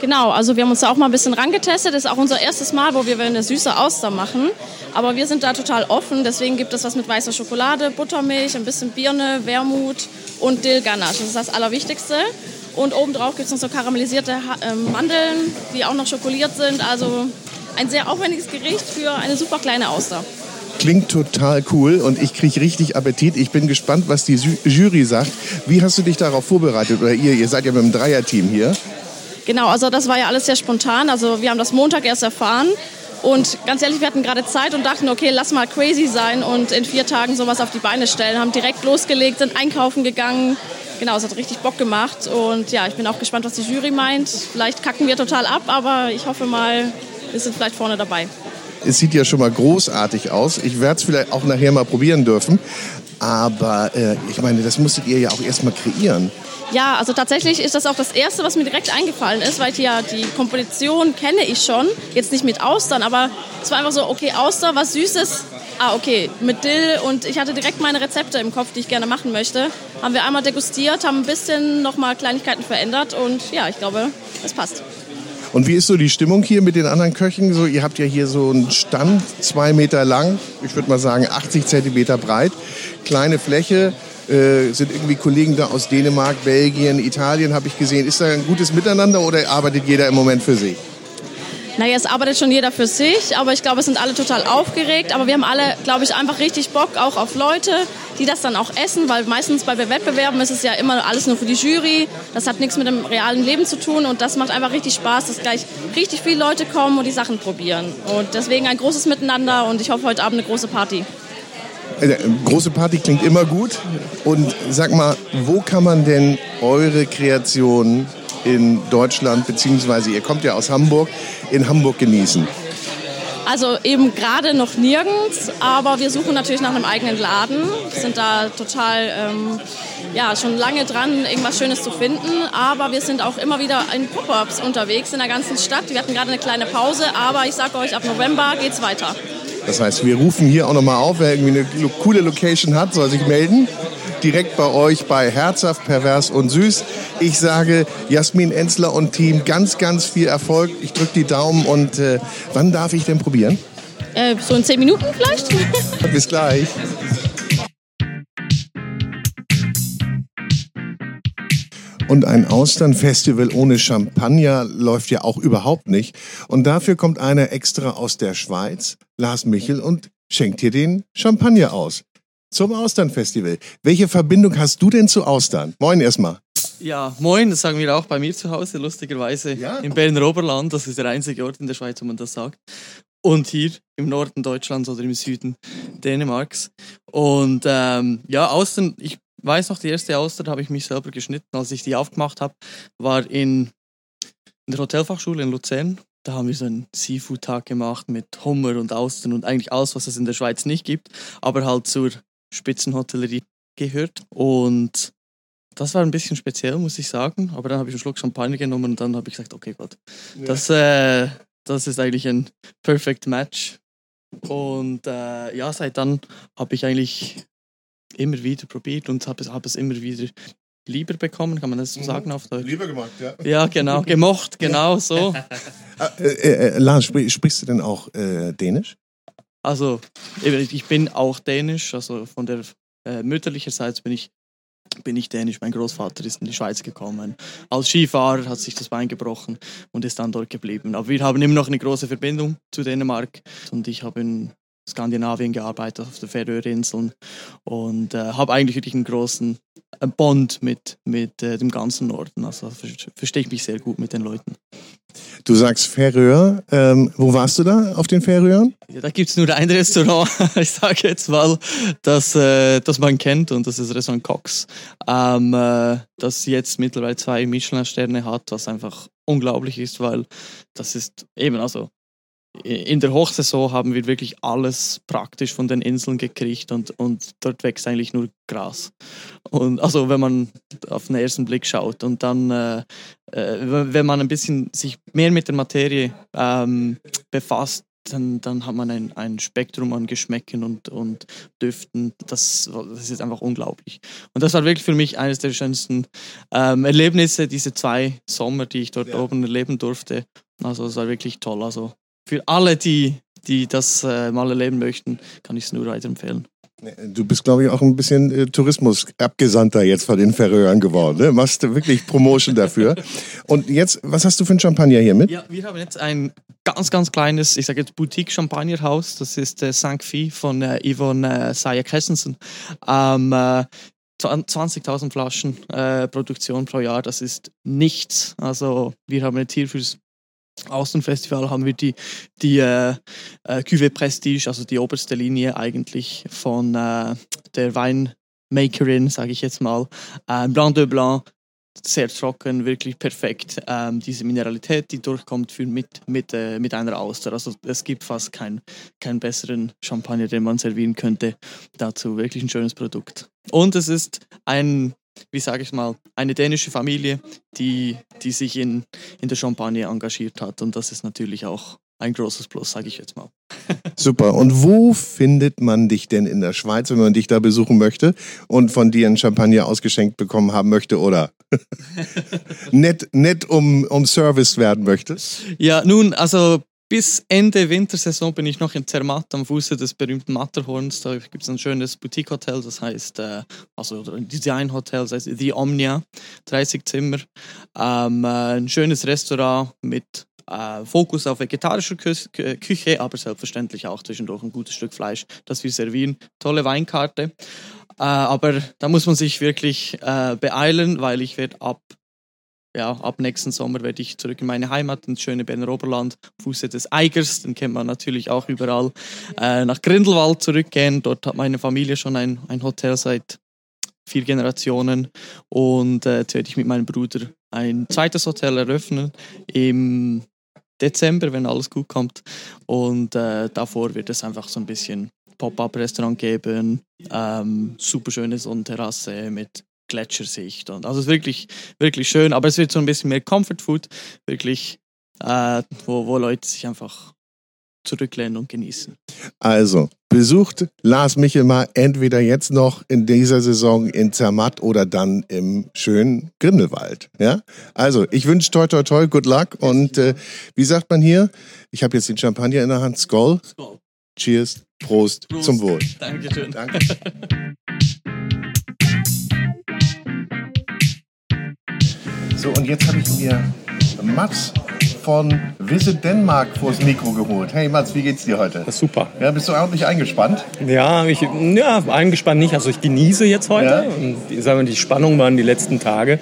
Genau, also wir haben uns da auch mal ein bisschen rangetestet. Das ist auch unser erstes Mal, wo wir eine süße Auster machen. Aber wir sind da total offen. Deswegen gibt es was mit weißer Schokolade, Buttermilch, ein bisschen Birne, Wermut und Dillganache. Das ist das Allerwichtigste. Und obendrauf gibt es noch so karamellisierte ähm, Mandeln, die auch noch schokoliert sind. Also ein sehr aufwendiges Gericht für eine super kleine Auster. Klingt total cool und ich kriege richtig Appetit. Ich bin gespannt, was die Ju- Jury sagt. Wie hast du dich darauf vorbereitet? Oder ihr, ihr seid ja mit einem Dreierteam hier. Genau, also das war ja alles sehr spontan. Also wir haben das Montag erst erfahren. Und ganz ehrlich, wir hatten gerade Zeit und dachten, okay, lass mal crazy sein und in vier Tagen sowas auf die Beine stellen. Haben direkt losgelegt, sind einkaufen gegangen. Genau, es hat richtig Bock gemacht. Und ja, ich bin auch gespannt, was die Jury meint. Vielleicht kacken wir total ab, aber ich hoffe mal, wir sind vielleicht vorne dabei. Es sieht ja schon mal großartig aus. Ich werde es vielleicht auch nachher mal probieren dürfen. Aber äh, ich meine, das musstet ihr ja auch erst mal kreieren. Ja, also tatsächlich ist das auch das Erste, was mir direkt eingefallen ist, weil ich ja die Komposition kenne ich schon. Jetzt nicht mit Austern, aber es war einfach so, okay, Auster, was Süßes. Ah, okay, mit Dill und ich hatte direkt meine Rezepte im Kopf, die ich gerne machen möchte. Haben wir einmal degustiert, haben ein bisschen nochmal Kleinigkeiten verändert und ja, ich glaube, es passt. Und wie ist so die Stimmung hier mit den anderen Köchen? So, ihr habt ja hier so einen Stand, zwei Meter lang, ich würde mal sagen 80 Zentimeter breit, kleine Fläche. Äh, sind irgendwie Kollegen da aus Dänemark, Belgien, Italien, habe ich gesehen. Ist da ein gutes Miteinander oder arbeitet jeder im Moment für sich? Naja, es arbeitet schon jeder für sich, aber ich glaube, es sind alle total aufgeregt. Aber wir haben alle, glaube ich, einfach richtig Bock auch auf Leute, die das dann auch essen, weil meistens bei Wettbewerben ist es ja immer alles nur für die Jury. Das hat nichts mit dem realen Leben zu tun und das macht einfach richtig Spaß, dass gleich richtig viele Leute kommen und die Sachen probieren. Und deswegen ein großes Miteinander und ich hoffe heute Abend eine große Party. Äh, große Party klingt immer gut. Und sag mal, wo kann man denn eure Kreation in Deutschland, beziehungsweise ihr kommt ja aus Hamburg, in Hamburg genießen? Also eben gerade noch nirgends, aber wir suchen natürlich nach einem eigenen Laden. Wir sind da total ähm, ja, schon lange dran, irgendwas Schönes zu finden. Aber wir sind auch immer wieder in Pop-Ups unterwegs in der ganzen Stadt. Wir hatten gerade eine kleine Pause, aber ich sage euch, ab November geht's weiter. Das heißt, wir rufen hier auch nochmal auf, wer irgendwie eine coole Location hat, soll sich melden direkt bei euch bei Herzhaft, Pervers und Süß. Ich sage Jasmin Enzler und Team ganz, ganz viel Erfolg. Ich drücke die Daumen und äh, wann darf ich denn probieren? Äh, so in zehn Minuten vielleicht. <laughs> Bis gleich. Und ein Austernfestival ohne Champagner läuft ja auch überhaupt nicht. Und dafür kommt einer extra aus der Schweiz, Lars Michel, und schenkt hier den Champagner aus zum Austernfestival. Welche Verbindung hast du denn zu Austern? Moin erstmal. Ja, moin, das sagen wir auch bei mir zu Hause, lustigerweise ja? im Berner Oberland. Das ist der einzige Ort in der Schweiz, wo man das sagt. Und hier im Norden Deutschlands oder im Süden Dänemarks. Und ähm, ja, Austern, ich weiß noch, die erste Austern habe ich mich selber geschnitten, als ich die aufgemacht habe, war in, in der Hotelfachschule in Luzern. Da haben wir so einen Seafood-Tag gemacht mit Hummer und Austern und eigentlich alles, was es in der Schweiz nicht gibt, aber halt zur Spitzenhotellerie gehört. Und das war ein bisschen speziell, muss ich sagen. Aber dann habe ich einen Schluck Champagner genommen und dann habe ich gesagt, okay Gott, ja. das, äh, das ist eigentlich ein perfect Match. Und äh, ja, seit dann habe ich eigentlich immer wieder probiert und habe es, hab es immer wieder lieber bekommen, kann man das so mhm. sagen auf Deutsch? Lieber gemacht, ja. Ja, genau, gemocht, genau so. <laughs> Äh, äh, äh, Lars, sprichst du denn auch äh, Dänisch? Also, ich bin auch dänisch, also von der äh, mütterlichen Seite bin ich, bin ich dänisch. Mein Großvater ist in die Schweiz gekommen. Als Skifahrer hat sich das Bein gebrochen und ist dann dort geblieben. Aber wir haben immer noch eine große Verbindung zu Dänemark und ich habe Skandinavien gearbeitet, auf den Färöerinseln und äh, habe eigentlich wirklich einen großen Bond mit, mit äh, dem ganzen Norden. Also verstehe ich mich sehr gut mit den Leuten. Du sagst Färöer. Ähm, wo warst du da auf den Färöern? Ja, da gibt es nur ein Restaurant, <laughs> ich sage jetzt mal, das, äh, das man kennt und das ist Restaurant Cox, ähm, äh, das jetzt mittlerweile zwei Michelin-Sterne hat, was einfach unglaublich ist, weil das ist eben, also in der Hochsaison haben wir wirklich alles praktisch von den Inseln gekriegt und, und dort wächst eigentlich nur Gras. Und also wenn man auf den ersten Blick schaut und dann, äh, äh, wenn man ein bisschen sich mehr mit der Materie ähm, befasst, dann, dann hat man ein, ein Spektrum an Geschmäcken und, und Düften. Das, das ist einfach unglaublich. Und das war wirklich für mich eines der schönsten ähm, Erlebnisse, diese zwei Sommer, die ich dort ja. oben erleben durfte. Also es war wirklich toll. Also für alle, die, die das äh, mal erleben möchten, kann ich es nur weiterempfehlen. Du bist, glaube ich, auch ein bisschen äh, Tourismusabgesandter jetzt von den Färöern geworden. Ne? Machst du wirklich Promotion dafür. <laughs> Und jetzt, was hast du für ein Champagner hier mit? Ja, wir haben jetzt ein ganz, ganz kleines, ich sage jetzt Boutique-Champagnerhaus. Das ist äh, St. Phi von äh, Yvonne äh, Saya Christensen. Ähm, äh, 20.000 Flaschen äh, Produktion pro Jahr, das ist nichts. Also wir haben jetzt hier fürs Außenfestival haben wir die, die äh, äh, Cuvée Prestige, also die oberste Linie eigentlich von äh, der Weinmakerin, sage ich jetzt mal. Äh, Blanc de Blanc, sehr trocken, wirklich perfekt. Ähm, diese Mineralität, die durchkommt für mit, mit, äh, mit einer Auster. Also es gibt fast keinen kein besseren Champagner, den man servieren könnte. Dazu wirklich ein schönes Produkt. Und es ist ein wie sage ich mal, eine dänische Familie, die, die sich in, in der Champagne engagiert hat. Und das ist natürlich auch ein großes Plus, sage ich jetzt mal. <laughs> Super. Und wo findet man dich denn in der Schweiz, wenn man dich da besuchen möchte und von dir ein Champagner ausgeschenkt bekommen haben möchte oder <laughs> nett, nett um, um Service werden möchte? Ja, nun, also bis Ende Wintersaison bin ich noch in Zermatt am Fuße des berühmten Matterhorns. Da gibt es ein schönes Boutique-Hotel, das heißt, äh, also ein Design-Hotel, das heißt The Omnia, 30 Zimmer. Ähm, äh, ein schönes Restaurant mit äh, Fokus auf vegetarischer Kü Küche, aber selbstverständlich auch zwischendurch ein gutes Stück Fleisch, das wir servieren. Tolle Weinkarte. Äh, aber da muss man sich wirklich äh, beeilen, weil ich werde ab ja, ab nächsten Sommer werde ich zurück in meine Heimat, ins schöne Berner Oberland, Fuße des Eigers, den kennt man natürlich auch überall, äh, nach Grindelwald zurückgehen. Dort hat meine Familie schon ein, ein Hotel seit vier Generationen und äh, jetzt werde ich mit meinem Bruder ein zweites Hotel eröffnen im Dezember, wenn alles gut kommt. Und äh, davor wird es einfach so ein bisschen Pop-up-Restaurant geben, ähm, super schöne Sonnenterrasse mit Gletschersicht. Und also es ist wirklich, wirklich schön, aber es wird so ein bisschen mehr Comfort Food, wirklich, äh, wo, wo Leute sich einfach zurücklehnen und genießen. Also, besucht Lars Michel mal entweder jetzt noch in dieser Saison in Zermatt oder dann im schönen Grindelwald. Ja? Also, ich wünsche toi toi toi, good luck und äh, wie sagt man hier? Ich habe jetzt den Champagner in der Hand. Skoll. Skål. Cheers. Prost. Prost. Zum Wohl. Dankeschön. Danke. So, und jetzt habe ich mir Mats von Visit Denmark vors Mikro geholt. Hey Mats, wie geht's dir heute? Das ist super. Ja, bist du ordentlich eingespannt? Ja, ich, ja, eingespannt nicht. Also ich genieße jetzt heute. Ja. Und ich sage mal, die Spannung waren die letzten Tage.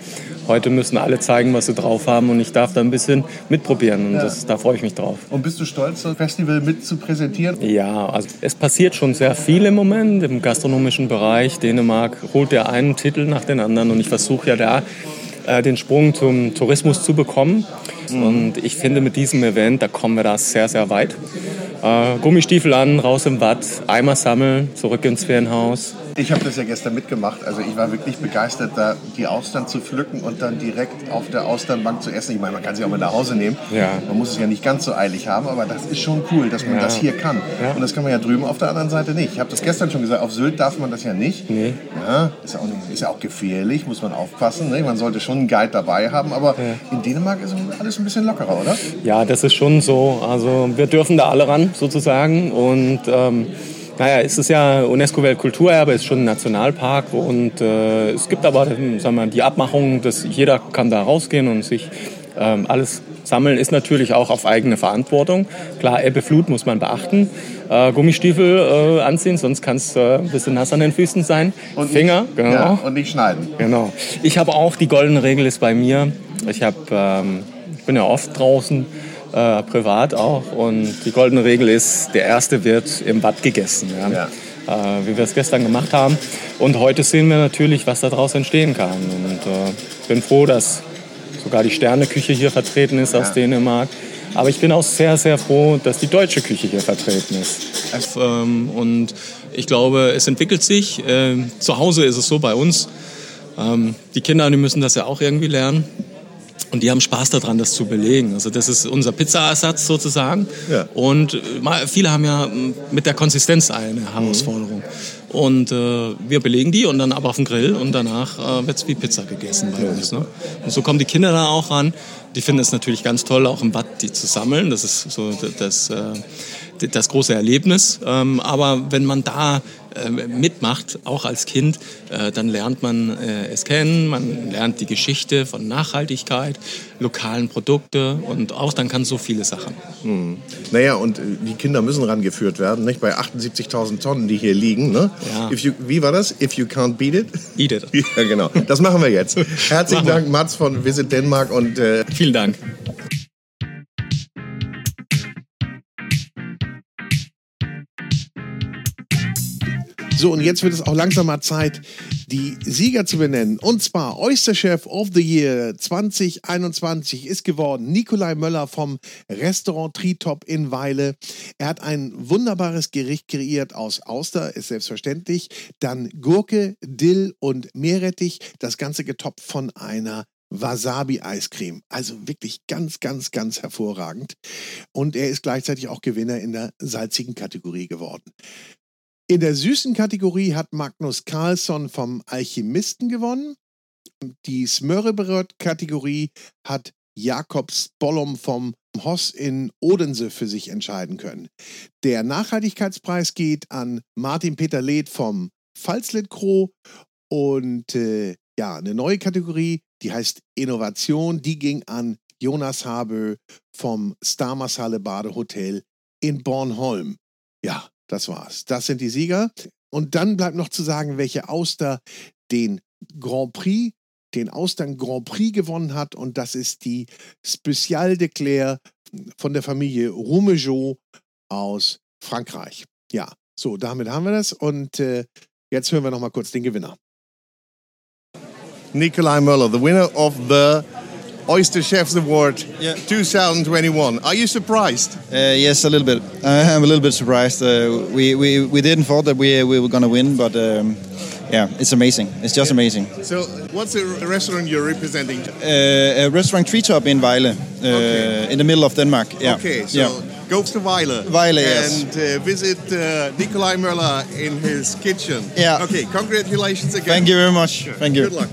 Heute müssen alle zeigen, was sie drauf haben und ich darf da ein bisschen mitprobieren und Ja. das, da freue ich mich drauf. Und bist du stolz, so ein Festival mit zu präsentieren? Ja, also es passiert schon sehr viel im Moment im gastronomischen Bereich. Dänemark holt ja einen Titel nach den anderen und ich versuche ja da äh, den Sprung zum Tourismus zu bekommen. Und ich finde, mit diesem Event, da kommen wir da sehr, sehr weit. Äh, Gummistiefel an, raus im Watt, Eimer sammeln, zurück ins Ferienhaus. Ich habe das ja gestern mitgemacht. Also ich war wirklich begeistert, da die Austern zu pflücken und dann direkt auf der Austernbank zu essen. Ich meine, man kann sie auch mal nach Hause nehmen. Ja. Man muss es ja nicht ganz so eilig haben, aber das ist schon cool, dass man Ja. das hier kann. Ja. Und das kann man ja drüben auf der anderen Seite nicht. Ich habe das gestern schon gesagt, auf Sylt darf man das ja nicht. Nee. Ja, ist ja auch, ist ja auch gefährlich, muss man aufpassen. Ne? Man sollte schon einen Guide dabei haben, aber in Dänemark ist alles ein bisschen lockerer, oder? Ja, das ist schon so. Also wir dürfen da alle ran sozusagen. Und ähm, naja, es ist ja UNESCO-Weltkulturerbe, ist schon ein Nationalpark. Und äh, es gibt aber sagen wir, die Abmachung, dass jeder kann da rausgehen und sich ähm, alles sammeln, ist natürlich auch auf eigene Verantwortung. Klar, Ebbe, Flut muss man beachten. Äh, Gummistiefel äh, anziehen, sonst kann es äh, ein bisschen nass an den Füßen sein. Und Finger, nicht, genau. Ja, und nicht schneiden. Genau. Ich habe auch die goldene Regel ist bei mir. Ich habe, ähm, ich bin ja oft draußen, äh, privat auch, und die goldene Regel ist: Der erste wird im Bad gegessen. Ja? Ja. Äh, wie wir es gestern gemacht haben. Und heute sehen wir natürlich, was daraus entstehen kann. Und äh, bin froh, dass sogar die Sterneküche hier vertreten ist aus Ja. Dänemark. Aber ich bin auch sehr, sehr froh, dass die deutsche Küche hier vertreten ist. Ähm, und ich glaube, es entwickelt sich. Ähm, zu Hause ist es so bei uns. Ähm, die Kinder, die müssen das ja auch irgendwie lernen. Und die haben Spaß daran, das zu belegen. Also das ist unser Pizzaersatz sozusagen. Ja. Und äh, viele haben ja mit der Konsistenz eine Herausforderung. Und äh, wir belegen die und dann ab auf den Grill und danach äh, wird's wie Pizza gegessen bei uns. Ne? Und so kommen die Kinder da auch ran. Die finden es natürlich ganz toll, auch im Bad die zu sammeln. Das ist so das, äh, d- das große Erlebnis. Ähm, aber wenn man da mitmacht, auch als Kind, äh, dann lernt man äh, es kennen, man lernt die Geschichte von Nachhaltigkeit, lokalen Produkte und auch dann kann so viele Sachen. Naja, und äh, die Kinder müssen rangeführt werden, nicht? Bei 78.000 Tonnen, die hier liegen. Ne? Ja. You, wie war das? If you can't beat it? <laughs> Eat it. <laughs> Ja, genau. Das machen wir jetzt. <laughs> Herzlichen. Dank, Mats von Visit Denmark und äh, Vielen Dank. So, und jetzt wird es auch langsam mal Zeit, die Sieger zu benennen. Und zwar Oysterchef of the Year 2021 ist geworden Nikolai Möller vom Restaurant Tritop in Weile. Er hat ein wunderbares Gericht kreiert aus Auster, ist selbstverständlich. Dann Gurke, Dill und Meerrettich. Das Ganze getoppt von einer Wasabi-Eiscreme. Also wirklich ganz, ganz, ganz hervorragend. Und er ist gleichzeitig auch Gewinner in der salzigen Kategorie geworden. In der süßen Kategorie hat Magnus Carlsson vom Alchemisten gewonnen. Die Smörrebröt-Kategorie hat Jakob Spollum vom Hoss in Odense für sich entscheiden können. Der Nachhaltigkeitspreis geht an Martin Peter Leth vom Pfalzlet Kro und äh, ja, eine neue Kategorie, die heißt Innovation, die ging an Jonas Habö vom Starmasale Badehotel in Bornholm. Ja, das war's. Das sind die Sieger. Und dann bleibt noch zu sagen, welche Auster den Grand Prix, den Austern Grand Prix gewonnen hat. Und das ist die Special de Claire von der Familie Roumejeau aus Frankreich. Ja, so, damit haben wir das. Und äh, jetzt hören wir noch mal kurz den Gewinner. Nikolai Möller, the winner of the Oyster Chefs Award 2021. Are you surprised? Uh, yes, a little bit. I'm a little bit surprised. Uh, we, we, we didn't thought that we, we were going to win, but um, yeah, it's amazing. It's just amazing. So, what's the restaurant you're representing? Uh, a restaurant Treetop in Vejle, uh, Okay. in the middle of Denmark. Yeah. Okay, so yeah. go to Weiler. Weiler, yes. And uh, visit uh, Nikolai Möller in his kitchen. Yeah. Okay, congratulations again. Thank you very much. Thank you. Good luck.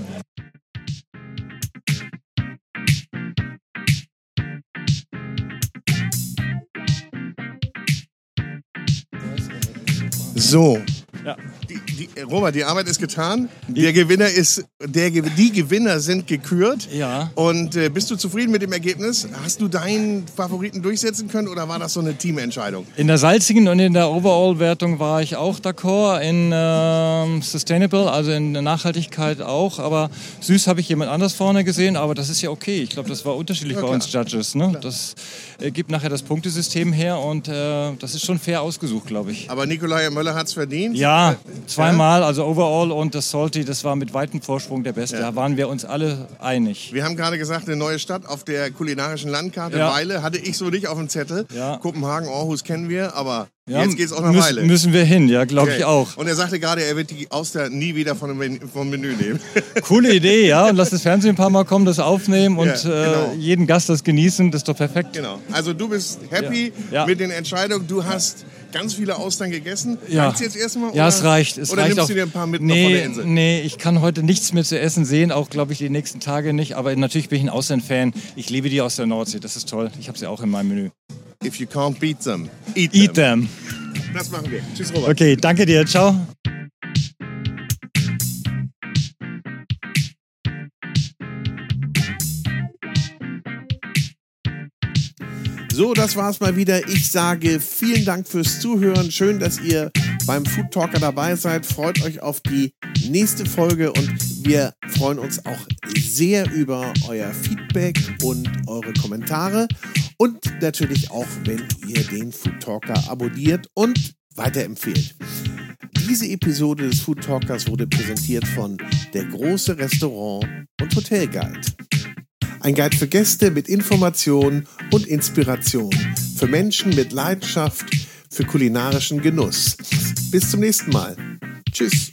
So. Ja. Die, die, Robert, die Arbeit ist getan. Der Gewinner ist, der, die Gewinner sind gekürt. Ja. Und äh, bist du zufrieden mit dem Ergebnis? Hast du deinen Favoriten durchsetzen können oder war das so eine Teamentscheidung? In der salzigen und in der Overall-Wertung war ich auch d'accord. In ähm, Sustainable, also in der Nachhaltigkeit auch. Aber süß habe ich jemand anders vorne gesehen. Aber das ist ja okay. Ich glaube, das war unterschiedlich Ja, bei uns Judges. Ne? Das äh, gibt nachher das Punktesystem her und äh, das ist schon fair ausgesucht, glaube ich. Aber Nikolai Möller hat es verdient. Ja, zweimal, also Overall und das Salty, das war mit weitem Vorsprung der Beste. Ja. Da waren wir uns alle einig. Wir haben gerade gesagt, eine neue Stadt auf der kulinarischen Landkarte. Ja. Weile hatte ich so nicht auf dem Zettel. Ja. Kopenhagen, Aarhus kennen wir, aber Ja, jetzt geht's auch nach müssen, Weile. Müssen wir hin, ja, glaube Okay. ich auch. Und er sagte gerade, er wird die Auster nie wieder von dem Men- vom Menü nehmen. <laughs> Coole Idee, ja. Und lass das Fernsehen ein paar Mal kommen, das aufnehmen und Ja, genau. äh, jeden Gast das genießen. Das ist doch perfekt. Genau. Also du bist happy Ja. Ja. mit den Entscheidungen. Du hast ganz viele Austern gegessen. Ja. Reicht's jetzt erstmal? Ja, oder? es reicht. Es oder reicht nimmst auch. du dir ein paar mit noch von nee, der Insel? nee, ich kann heute nichts mehr zu essen sehen, auch glaube ich die nächsten Tage nicht. Aber natürlich bin ich ein Ausland-Fan. Ich liebe die aus der Nordsee, das ist toll. Ich habe sie auch in meinem Menü. If you can't beat them, eat, Eat them. them. Das machen wir. Tschüss, Robert. Okay, danke dir. Ciao. So, das war's mal wieder. Ich sage vielen Dank fürs Zuhören. Schön, dass ihr beim Food Talker dabei seid. Freut euch auf die nächste Folge und wir freuen uns auch sehr über euer Feedback und eure Kommentare und natürlich auch, wenn ihr den Food Talker abonniert und weiterempfehlt. Diese Episode des Food Talkers wurde präsentiert von der große Restaurant und Hotel Guide. Ein Guide für Gäste mit Informationen und Inspiration. Für Menschen mit Leidenschaft für kulinarischen Genuss. Bis zum nächsten Mal. Tschüss.